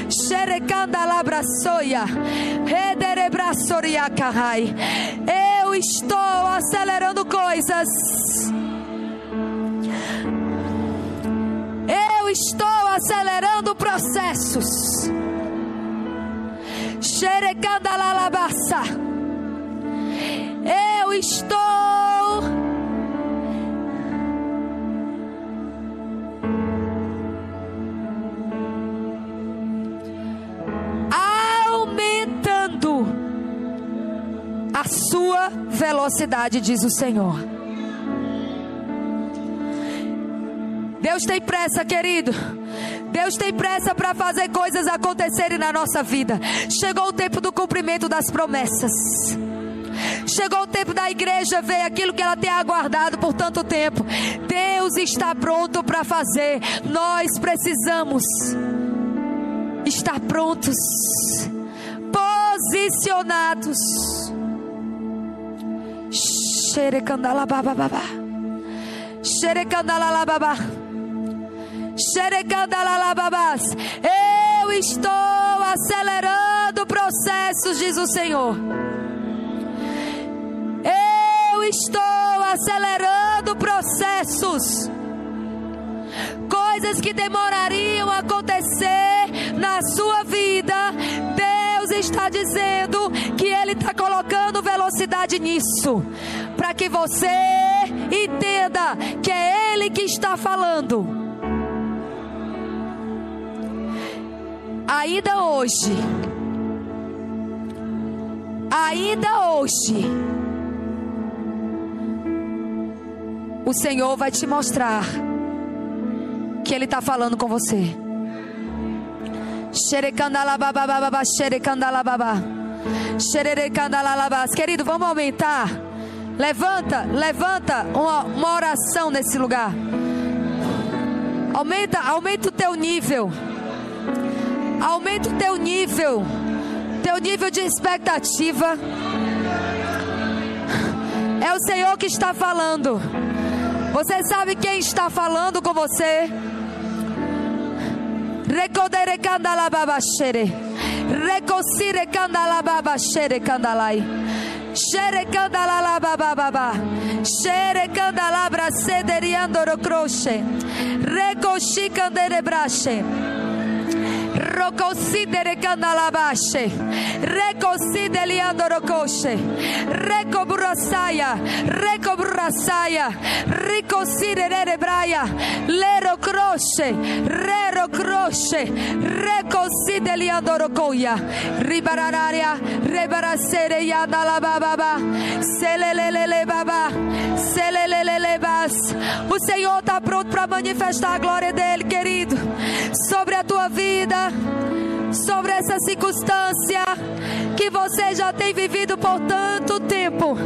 xerecanda labrasoia rederebrasoria carrai eu estou acelerando coisas. Eu estou acelerando processos. Xerecanda sua velocidade, diz o Senhor. Deus tem pressa, querido. Deus tem pressa para fazer coisas acontecerem na nossa vida. Chegou o tempo do cumprimento das promessas. Chegou o tempo da igreja ver aquilo que ela tem aguardado por tanto tempo. Deus está pronto para fazer. Nós precisamos estar prontos, posicionados. Xerecandalabababá. Xerecandalababá. Xerecandalababás. Eu estou acelerando processos, diz o Senhor. Eu estou acelerando processos. Coisas que demorariam a acontecer na sua vida. Deus está dizendo que Ele está colocando velocidade nisso. Para que você entenda que é Ele que está falando. Ainda hoje. Ainda hoje o Senhor vai te mostrar que Ele está falando com você. Querido, vamos aumentar. Levanta, levanta uma, uma oração nesse lugar. Aumenta, aumenta o teu nível. Aumenta o teu nível. Teu nível de expectativa. É o Senhor que está falando. Você sabe quem está falando com você? Recodere candala babashere. Recosire candala babashere candalai. Shere candala la bababa. Shere candala bracederiando rocroce. Recoshi candere brache. Rocosidere canalabashe. Recosideli andorocoshe. Recobrasaya. Recobrasaya. Ricosidere braia. Lero croche. Rero croche. Recosideli andorocoia. Ribarararia. Rebarasere yandalababa. Selelele baba. Selelele bas. O Senhor está pronto para manifestar a glória dele, querido, sobre a tua vida sobre essa circunstância que você já tem vivido por tanto tempo.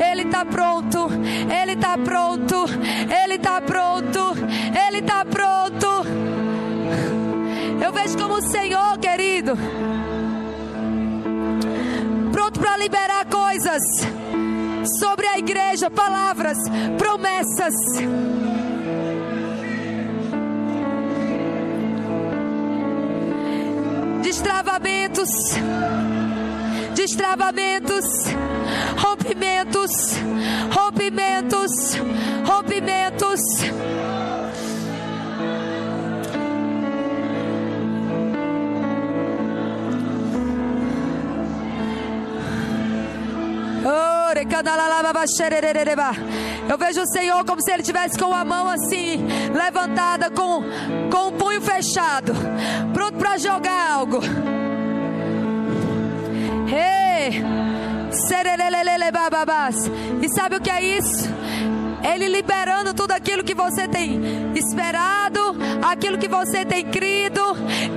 Ele está pronto. Ele está pronto. Ele está pronto. Ele está pronto. Eu vejo como o Senhor, querido, para liberar coisas sobre a igreja, palavras, promessas. Destravamentos, destravamentos, rompimentos, rompimentos, rompimentos. Eu vejo o Senhor como se ele tivesse com a mão assim, levantada, com, com o punho fechado, pronto para jogar algo. Hey. E sabe o que é isso? Ele liberando tudo aquilo que você tem esperado, aquilo que você tem crido.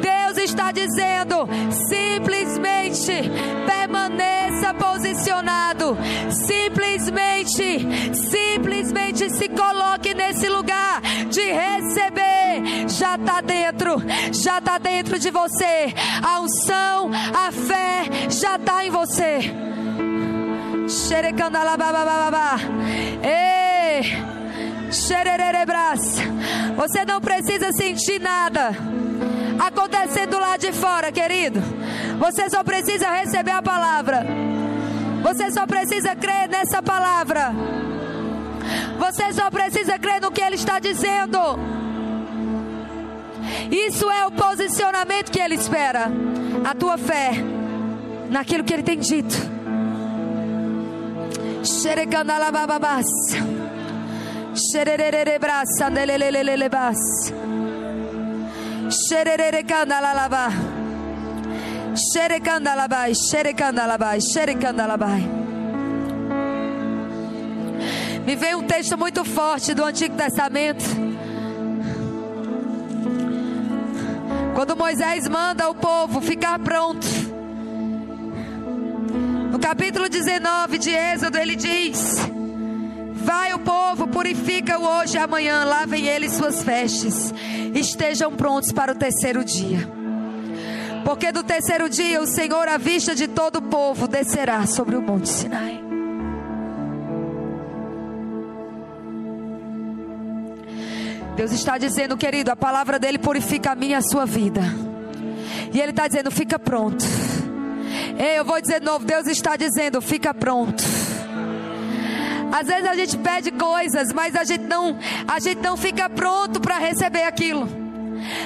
Deus está dizendo: simplesmente permaneça posicionado. Simplesmente, simplesmente se coloque nesse lugar de receber. Já está dentro, já está dentro de você. A unção, a fé já está em você. Você não precisa sentir nada acontecendo lá de fora, querido. Você só precisa receber a palavra. Você só precisa crer nessa palavra. Você só precisa crer no que ele está dizendo. Isso é o posicionamento que ele espera. A tua fé naquilo que ele tem dito. Xerecandalabababás. Xerererebras, andelelelelebas. Xerererecandalalabá. Xerecandalabai, xerecandalabai, xerecandalabai. Me veio um texto muito forte do Antigo Testamento. Quando Moisés manda o povo ficar pronto. Capítulo 19 de Êxodo, ele diz: Vai o povo, purifica-o hoje e amanhã, lavem eles suas vestes, estejam prontos para o terceiro dia. Porque do terceiro dia o Senhor, à vista de todo o povo, descerá sobre o monte Sinai. Deus está dizendo, querido, a palavra dele purifica a minha e a sua vida. E ele está dizendo, fica pronto. Ei, eu vou dizer de novo, Deus está dizendo, fica pronto. Às vezes a gente pede coisas, mas a gente não, a gente não fica pronto para receber aquilo.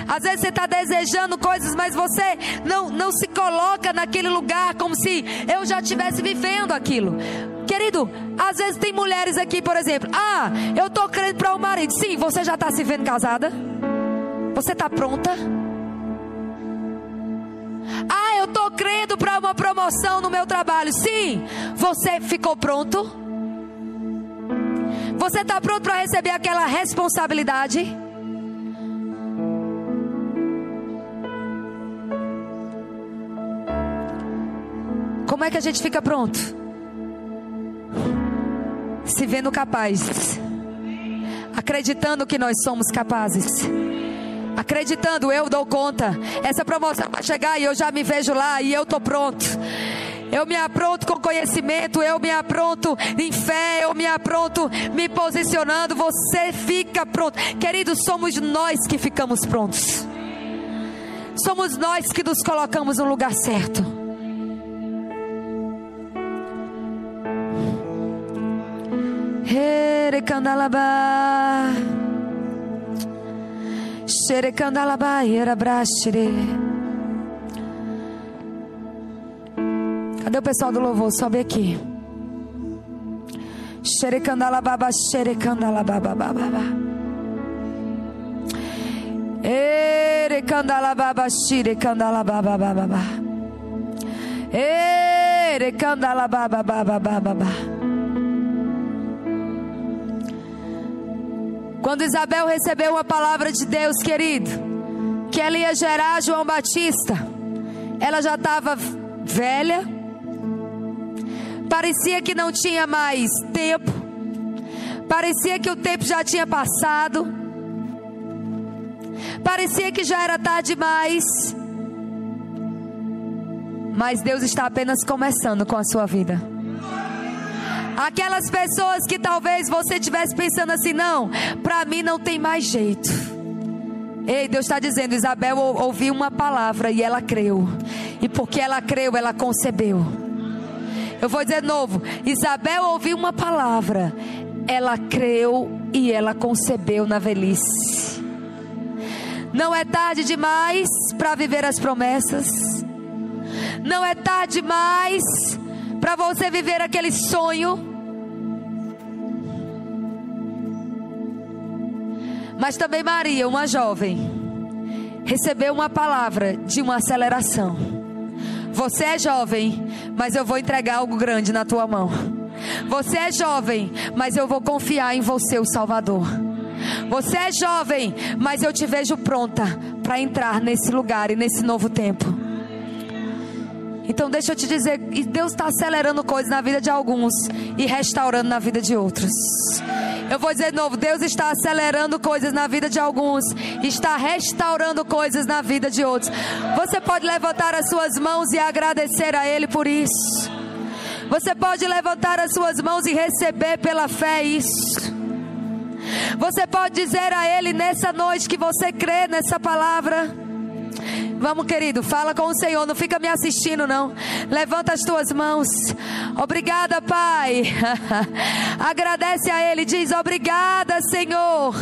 Às vezes você está desejando coisas, mas você não, não se coloca naquele lugar como se eu já estivesse vivendo aquilo. Querido, às vezes tem mulheres aqui, por exemplo. Ah, eu estou crendo para o marido. Sim, você já está se vendo casada? Você está pronta? Ah, eu estou crendo para uma promoção no meu trabalho. Sim, você ficou pronto? Você está pronto para receber aquela responsabilidade? Como é que a gente fica pronto? se vendo capaz, acreditando que nós somos capazes, acreditando eu dou conta, essa promoção vai chegar e eu já me vejo lá e eu tô pronto. Eu me apronto com conhecimento, eu me apronto em fé, eu me apronto me posicionando. Você fica pronto, queridos. Somos nós que ficamos prontos, somos nós que nos colocamos no lugar certo. Herecandalaba. Xerecandalaba era brashire. Cadê o pessoal do louvor? Sobe aqui. Xerecandalababa, xerecandalababa. Erecandalababa, xirecandalababa. Erecandalababa. Quando Isabel recebeu uma palavra de Deus, querido, que ela ia gerar João Batista, ela já estava velha, parecia que não tinha mais tempo, parecia que o tempo já tinha passado, parecia que já era tarde demais. Mas Deus está apenas começando com a sua vida. Aquelas pessoas que talvez você estivesse pensando assim, não, para mim não tem mais jeito. Ei, Deus está dizendo, Isabel ouviu uma palavra e ela creu. E porque ela creu, ela concebeu. Eu vou dizer de novo, Isabel ouviu uma palavra, ela creu e ela concebeu na velhice. Não é tarde demais para viver as promessas. Não é tarde demais para você viver aquele sonho. Mas também Maria, uma jovem, recebeu uma palavra de uma aceleração. Você é jovem, mas eu vou entregar algo grande na tua mão. Você é jovem, mas eu vou confiar em você, o Salvador. Você é jovem, mas eu te vejo pronta para entrar nesse lugar e nesse novo tempo. Então deixa eu te dizer, Deus está acelerando coisas na vida de alguns e restaurando na vida de outros. Eu vou dizer de novo: Deus está acelerando coisas na vida de alguns, está restaurando coisas na vida de outros. Você pode levantar as suas mãos e agradecer a Ele por isso. Você pode levantar as suas mãos e receber pela fé isso. Você pode dizer a Ele nessa noite que você crê nessa palavra. Vamos, querido, fala com o Senhor, não fica me assistindo, não. Levanta as tuas mãos. Obrigada, Pai. Agradece a Ele, diz: Obrigada, Senhor.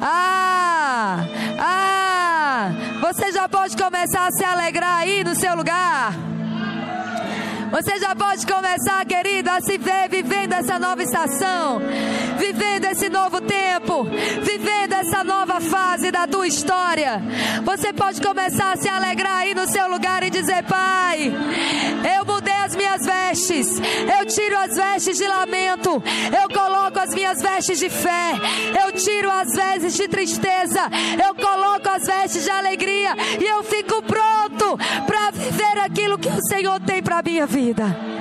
Ah, ah, você já pode começar a se alegrar aí no seu lugar. Você já pode começar, querido, a se ver vivendo essa nova estação, vivendo esse novo tempo, vivendo essa nova fase da tua história. Você pode começar a se alegrar aí no seu lugar e dizer: Pai, eu mudei vestes, eu tiro as vestes de lamento, eu coloco as minhas vestes de fé, eu tiro as vestes de tristeza, eu coloco as vestes de alegria. E eu fico pronto para viver aquilo que o Senhor tem para minha vida.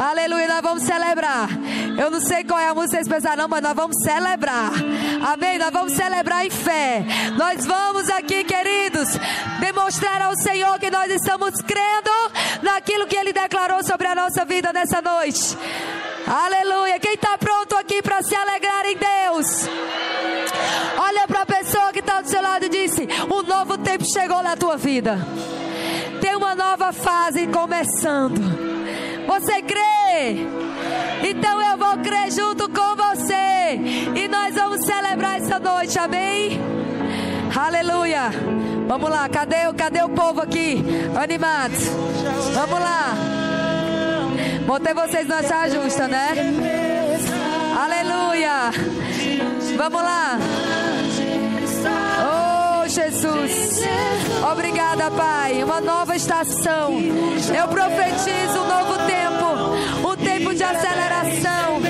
Aleluia, nós vamos celebrar. Eu não sei qual é a música que vocês pensaram, não, mas nós vamos celebrar. Amém? Nós vamos celebrar em fé. Nós vamos aqui, queridos, demonstrar ao Senhor que nós estamos crendo naquilo que Ele declarou sobre a nossa vida nessa noite. Aleluia. Quem está pronto aqui para se alegrar em Deus? Olha para a pessoa que está do seu lado e disse: Um novo tempo chegou na tua vida. Uma nova fase começando. Você crê? Então eu vou crer junto com você. E nós vamos celebrar essa noite, amém? Aleluia. Vamos lá, cadê, cadê o povo aqui? Animado. Vamos lá. Botei vocês na saia justa, né? Aleluia. Vamos lá. Oh, Jesus. Obrigada, Pai. Uma nova estação. Eu profetizo um novo tempo. Um tempo de aceleração.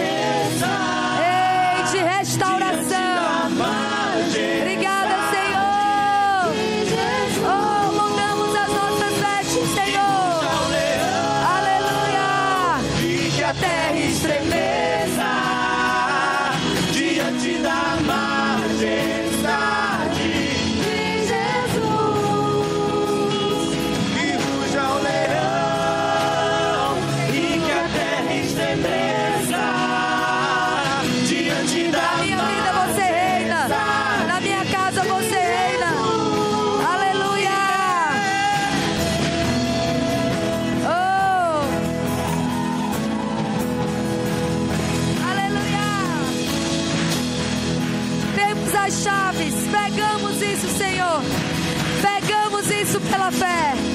Isso pela fé.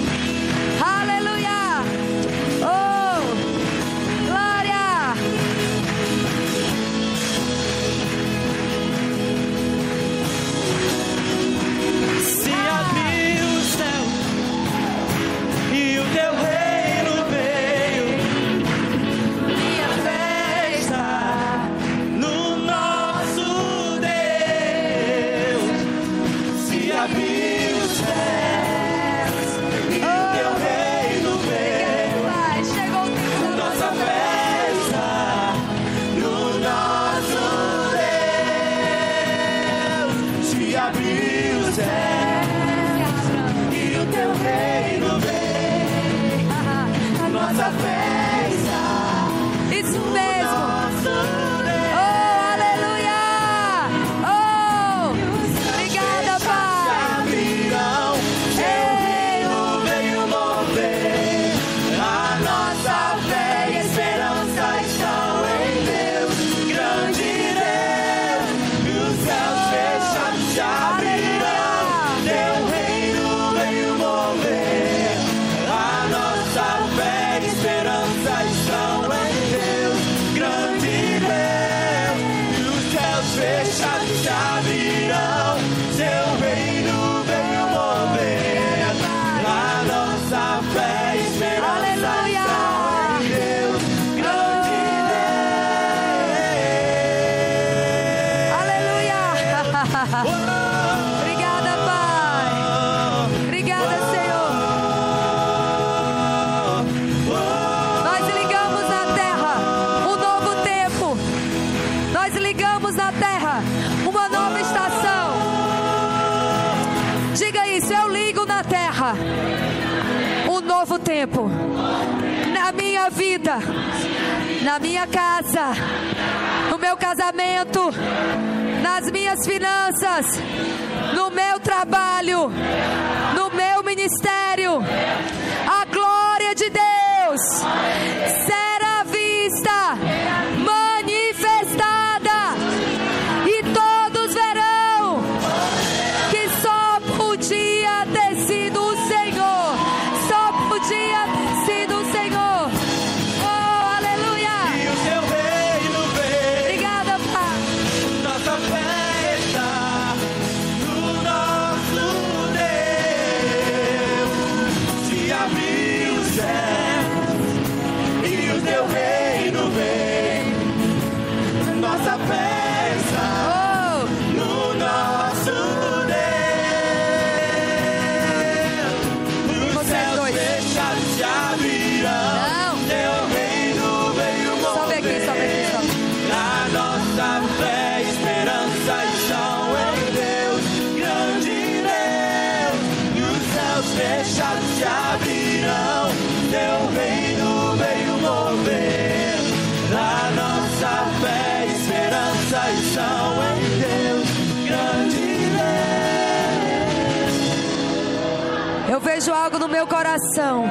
Algo no meu coração.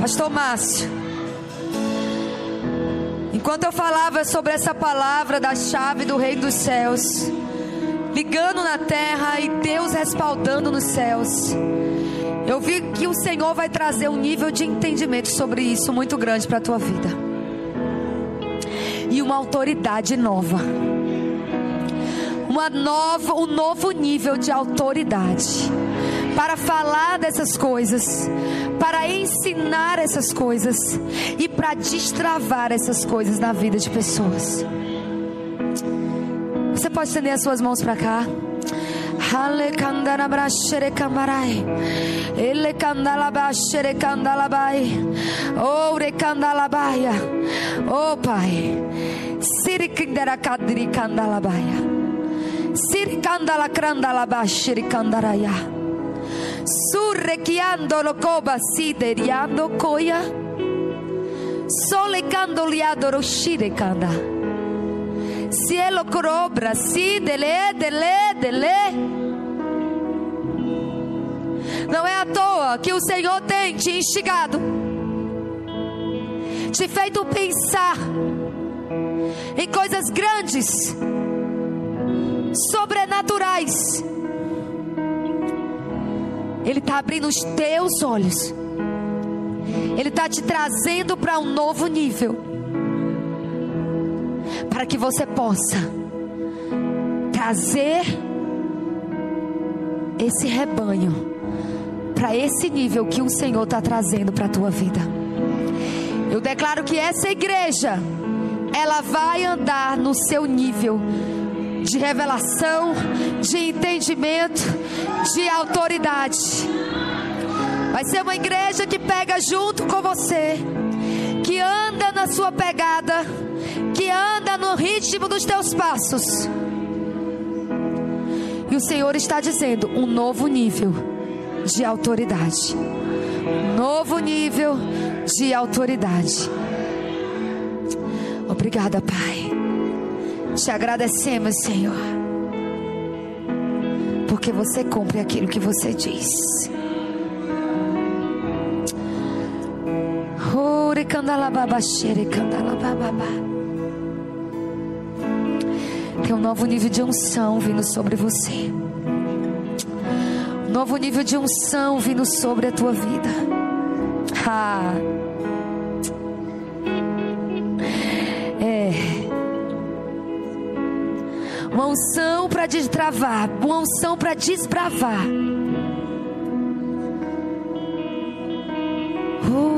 Pastor Márcio. Enquanto eu falava sobre essa palavra da chave do Reino dos Céus, ligando na terra e Deus respaldando nos céus, eu vi que o Senhor vai trazer um nível de entendimento sobre isso muito grande para a tua vida. E uma autoridade nova. Uma nova, um novo nível de autoridade para falar dessas coisas, para ensinar essas coisas e para destravar essas coisas na vida de pessoas. Você pode estender as suas mãos para cá. Hale kandara brashere kamarai. Ele kandala brashere kandalabai. Oh, re kandalabaia. Oh, Pai. Siri kindara kadri kandalabaia. Siri kandala krandala bashiri kandaraya. Surrechiando lo coba sideriando coia. Sole candoliado roshire kanda. Cielo corobra si dele dele dele. Não é à toa que o Senhor tem te instigado, te feito pensar em coisas grandes, sobrenaturais. Ele está abrindo os teus olhos. Ele está te trazendo para um novo nível. Para que você possa trazer esse rebanho para esse nível que o Senhor está trazendo para a tua vida. Eu declaro que essa igreja, ela vai andar no seu nível de revelação, de entendimento, de autoridade. Vai ser uma igreja que pega junto com você, que anda na sua pegada, que anda no ritmo dos teus passos. E o Senhor está dizendo um novo nível de autoridade. Um novo nível de autoridade. Obrigada, Pai. Te agradecemos, Senhor. Porque você cumpre aquilo que você diz. Tem um novo nível de unção vindo sobre você. Um novo nível de unção vindo sobre a tua vida. Ah. Uma unção para destravar, uma unção para desbravar. Uh.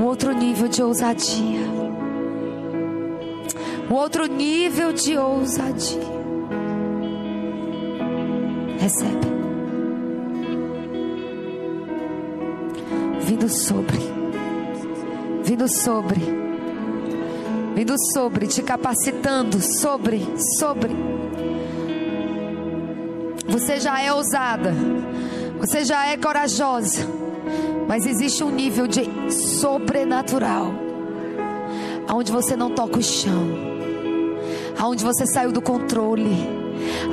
Um outro nível de ousadia. Um outro nível de ousadia. Recebe. Vindo sobre. Vindo sobre. Vindo sobre, te capacitando sobre, sobre. Você já é ousada. Você já é corajosa. Mas existe um nível de sobrenatural. Onde você não toca o chão. Aonde você saiu do controle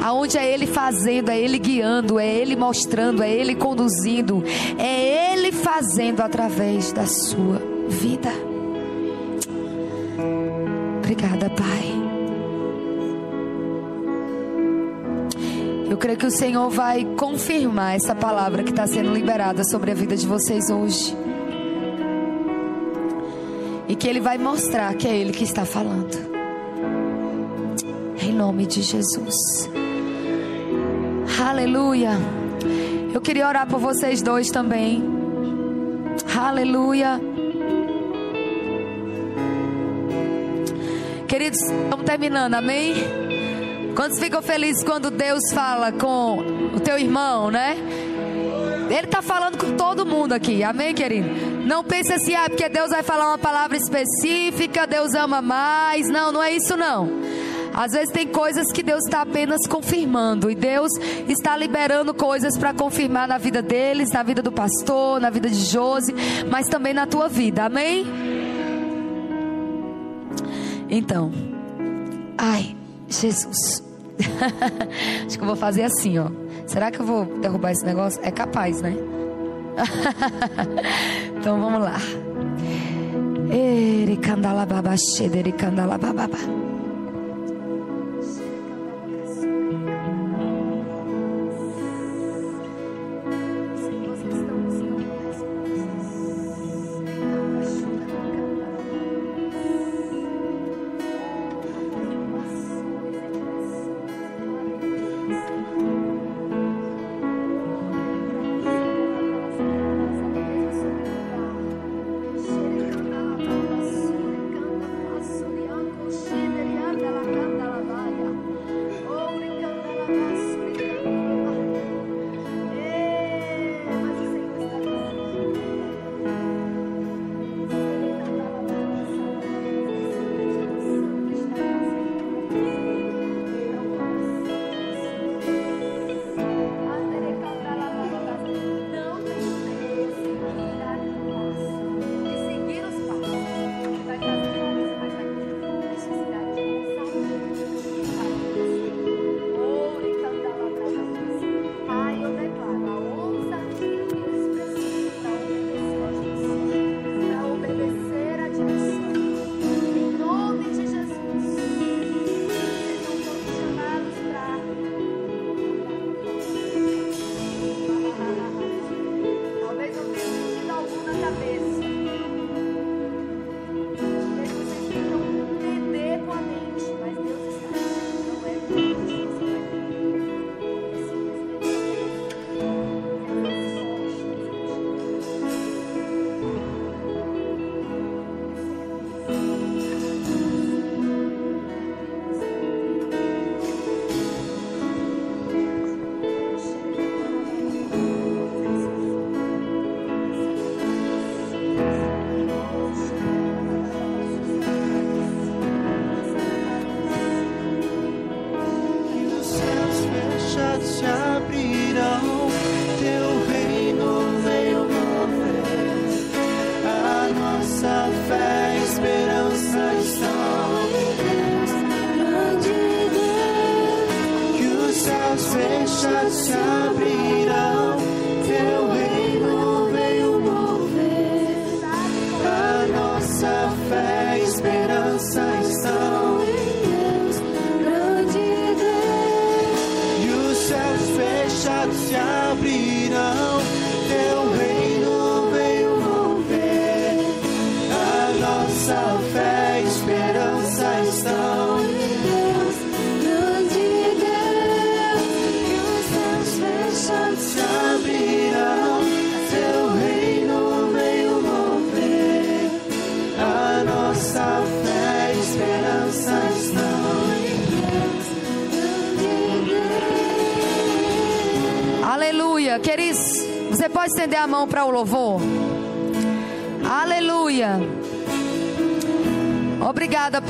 aonde é Ele fazendo, é Ele guiando, é Ele mostrando, é Ele conduzindo, é Ele fazendo através da sua vida. Obrigada, Pai. Eu creio que o Senhor vai confirmar essa palavra que está sendo liberada sobre a vida de vocês hoje. E que Ele vai mostrar que é Ele que está falando. Em nome de Jesus. Aleluia. Eu queria orar por vocês dois também. Aleluia. Queridos, estamos terminando, amém? Quantos ficam felizes quando Deus fala com o teu irmão, né? Ele está falando com todo mundo aqui, amém, querido? Não pense assim, ah, porque Deus vai falar uma palavra específica, Deus ama mais. Não, não é isso não. Às vezes tem coisas que Deus está apenas confirmando e Deus está liberando coisas para confirmar na vida deles, na vida do pastor, na vida de Josi, mas também na tua vida, amém? Então, ai, Jesus, acho que eu vou fazer assim, ó. Será que eu vou derrubar esse negócio? É capaz, né? então vamos lá. Ere candala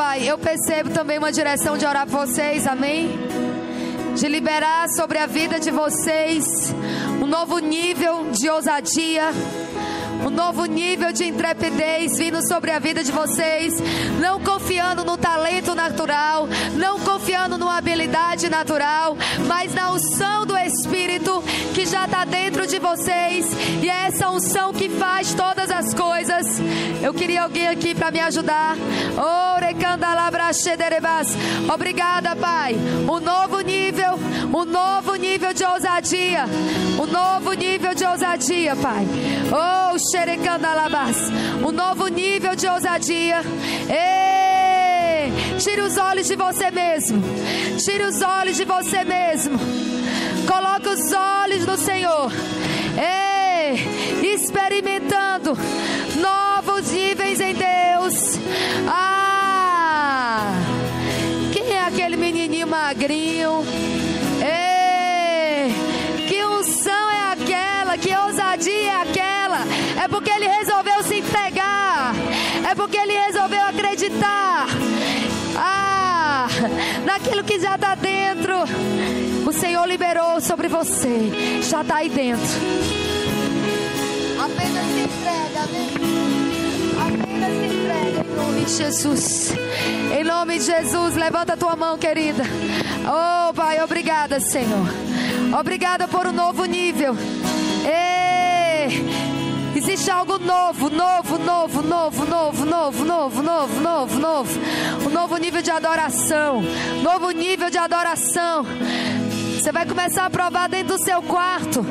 Pai. Eu percebo também uma direção de orar por vocês, amém? De liberar sobre a vida de vocês um novo nível de ousadia um novo nível de intrepidez vindo sobre a vida de vocês, não confiando no talento natural, não confiando numa habilidade natural, mas na unção do Espírito que já está dentro de vocês, e é essa unção que faz todas as coisas. Eu queria alguém aqui para me ajudar. Obrigada, Pai. Um novo nível, um novo nível de ousadia, um novo nível de ousadia, Pai. Oh, um novo nível de ousadia. Ei, tire os olhos de você mesmo. Tire os olhos de você mesmo. Coloque os olhos no Senhor. Ei, experimentando magrinho. Ei, que unção é aquela, que ousadia é aquela. É porque ele resolveu se entregar. É porque ele resolveu acreditar. Ah, naquilo que já está dentro. O Senhor liberou sobre você. Já está aí dentro. Apenas se entrega, amém? Em nome de Jesus. Em nome de Jesus, levanta a tua mão, querida. Oh, Pai, obrigada, Senhor. Obrigada por um novo nível. Ei! Existe algo novo, novo, novo, novo, novo, novo, novo, novo, novo, novo. Um novo nível de adoração. Novo nível de adoração. Você vai começar a provar dentro do seu quarto.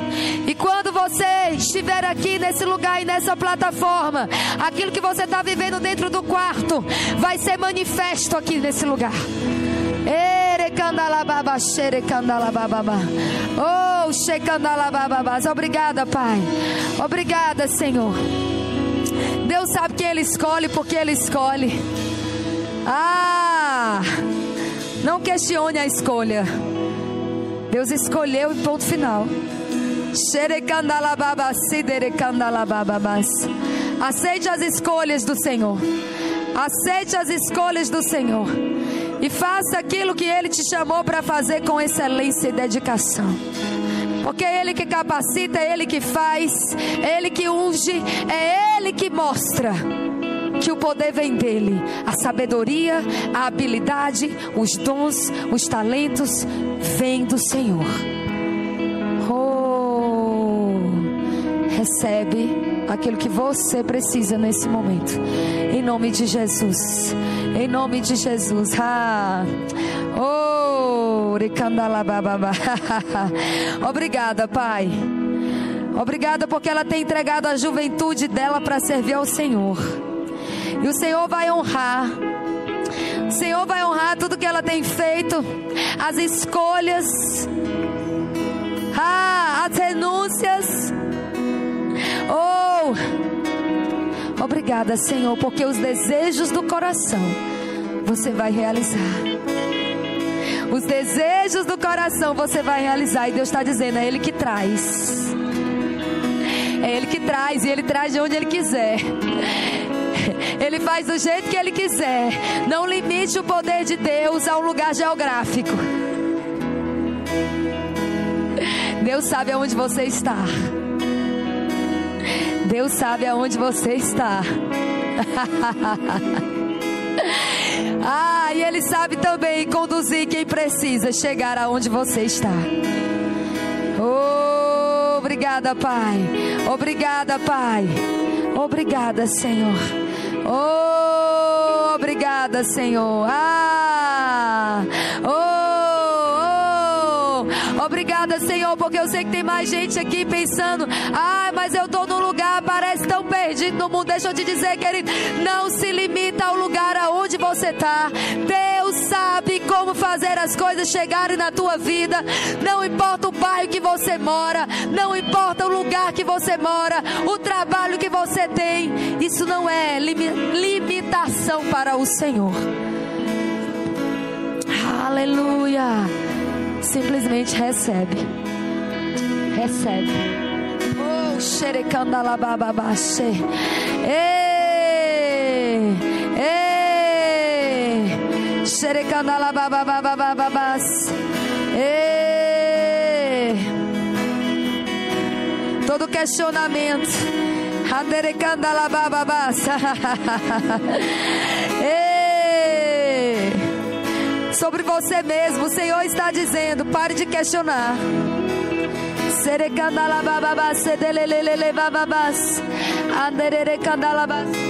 E quando você estiver aqui nesse lugar e nessa plataforma, aquilo que você está vivendo dentro do quarto vai ser manifesto aqui nesse lugar. Oh. Obrigada, Pai. Obrigada, Senhor. Deus sabe quem Ele escolhe, porque Ele escolhe. Ah, não questione a escolha. Deus escolheu e ponto final. Aceite as escolhas do Senhor. Aceite as escolhas do Senhor. E faça aquilo que Ele te chamou para fazer com excelência e dedicação. Porque é Ele que capacita, é Ele que faz, é Ele que unge, é Ele que mostra que o poder vem dele, a sabedoria, a habilidade, os dons, os talentos vêm do Senhor. Oh, recebe aquilo que você precisa nesse momento. Em nome de Jesus. Em nome de Jesus. Ah. Oh, Obrigada, Pai. Obrigada porque ela tem entregado a juventude dela para servir ao Senhor. E o Senhor vai honrar. O Senhor vai honrar tudo que ela tem feito, as escolhas, ah, as renúncias. Oh, obrigada, Senhor, porque os desejos do coração você vai realizar. Os desejos do coração você vai realizar. E Deus está dizendo: é Ele que traz. É Ele que traz. E Ele traz de onde Ele quiser. Ele faz do jeito que Ele quiser. Não limite o poder de Deus a um lugar geográfico. Deus sabe aonde você está. Deus sabe aonde você está. ah, e Ele sabe também conduzir quem precisa chegar aonde você está. Oh, obrigada, Pai. Obrigada, Pai. Obrigada, Senhor. Oh, obrigada, Senhor. Ah, oh, obrigada, Senhor, porque eu sei que tem mais gente aqui pensando: ah, mas eu estou num lugar, parece tão perdido no mundo. Deixa eu te dizer, querido, não se limita ao lugar aonde você está. Deus sabe como fazer as coisas chegarem na tua vida. Não importa o bairro que você mora, não importa o lugar que você mora, o trabalho que você tem, isso não é limitação para o Senhor. Aleluia. Simplesmente recebe. Recebe. Oh, xerecandalabababaxê. Ei! Ei! Xerecandalabababababas. Ei! Todo questionamento. Ei! Sobre você mesmo, o Senhor está dizendo: pare de questionar. Serecandalababas, sedelelelelebabas, andererecandalabas.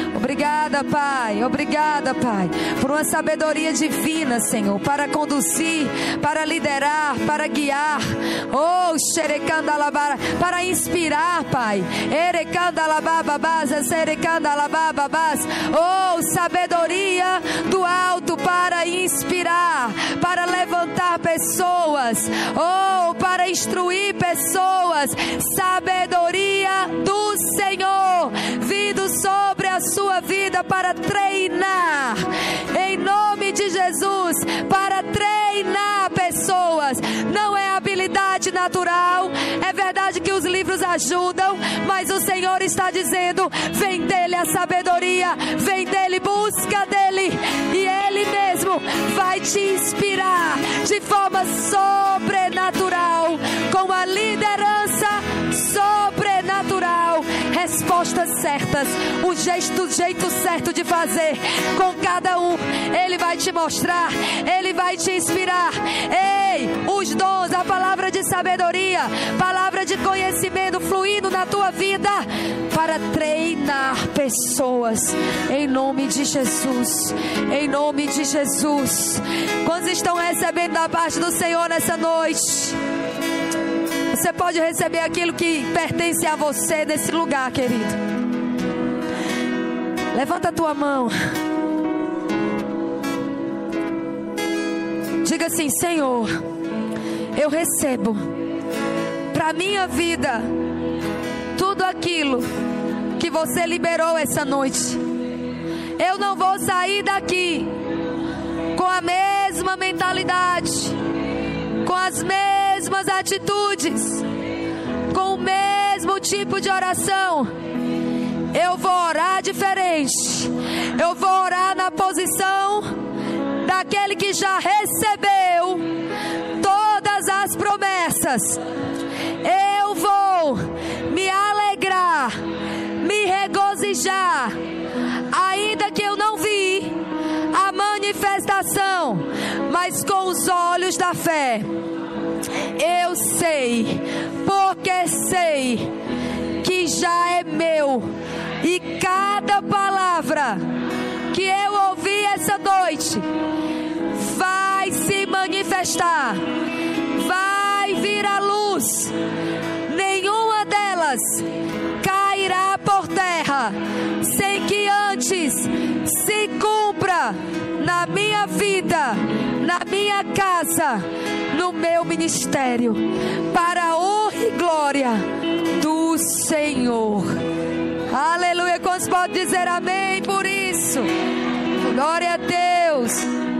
Obrigada, Pai. Obrigada, Pai, por uma sabedoria divina, Senhor, para conduzir, para liderar, para guiar. Oh, xerecandalabara, para inspirar, Pai. Erecandalabababas, serecandalabababas. Oh, sabedoria do alto para inspirar, para levantar pessoas. Oh, para instruir pessoas. Sabedoria do Senhor vindo sobre a sua vida para treinar, em nome de Jesus, para treinar pessoas. Não é habilidade natural, é verdade que os livros ajudam, mas o Senhor está dizendo: vem dele a sabedoria, vem dele, busca dele, e ele mesmo vai te inspirar de forma sobrenatural, com a liderança sobrenatural, respostas certas, o jeito, o jeito certo de fazer com cada um. Ele vai te mostrar, ele vai te inspirar. Ei, os dons, a palavra de sabedoria, palavra de conhecimento fluindo na tua vida para treinar pessoas em nome de Jesus. Em nome de Jesus. Quantos estão recebendo da parte do Senhor nessa noite? Você pode receber aquilo que pertence a você nesse lugar, querido. Levanta a tua mão. Diga assim: Senhor, eu recebo para minha vida tudo aquilo que você liberou essa noite. Eu não vou sair daqui com a mesma mentalidade, com as mesmas atitudes, com o mesmo tipo de oração. Eu vou orar diferente. Eu vou orar na posição daquele que já recebeu todas as promessas. Eu vou me alegrar, me regozijar, ainda que eu não vi a manifestação, mas com os olhos da fé. Eu sei, porque sei que já é meu, e cada palavra que eu ouvi essa noite vai se manifestar, vai vir à luz. Nenhuma delas cairá por terra sem que antes se cumpra na minha vida, na minha casa, no meu ministério, para a honra e glória do Senhor. Aleluia. Quantos podem dizer amém por isso? Glória a Deus.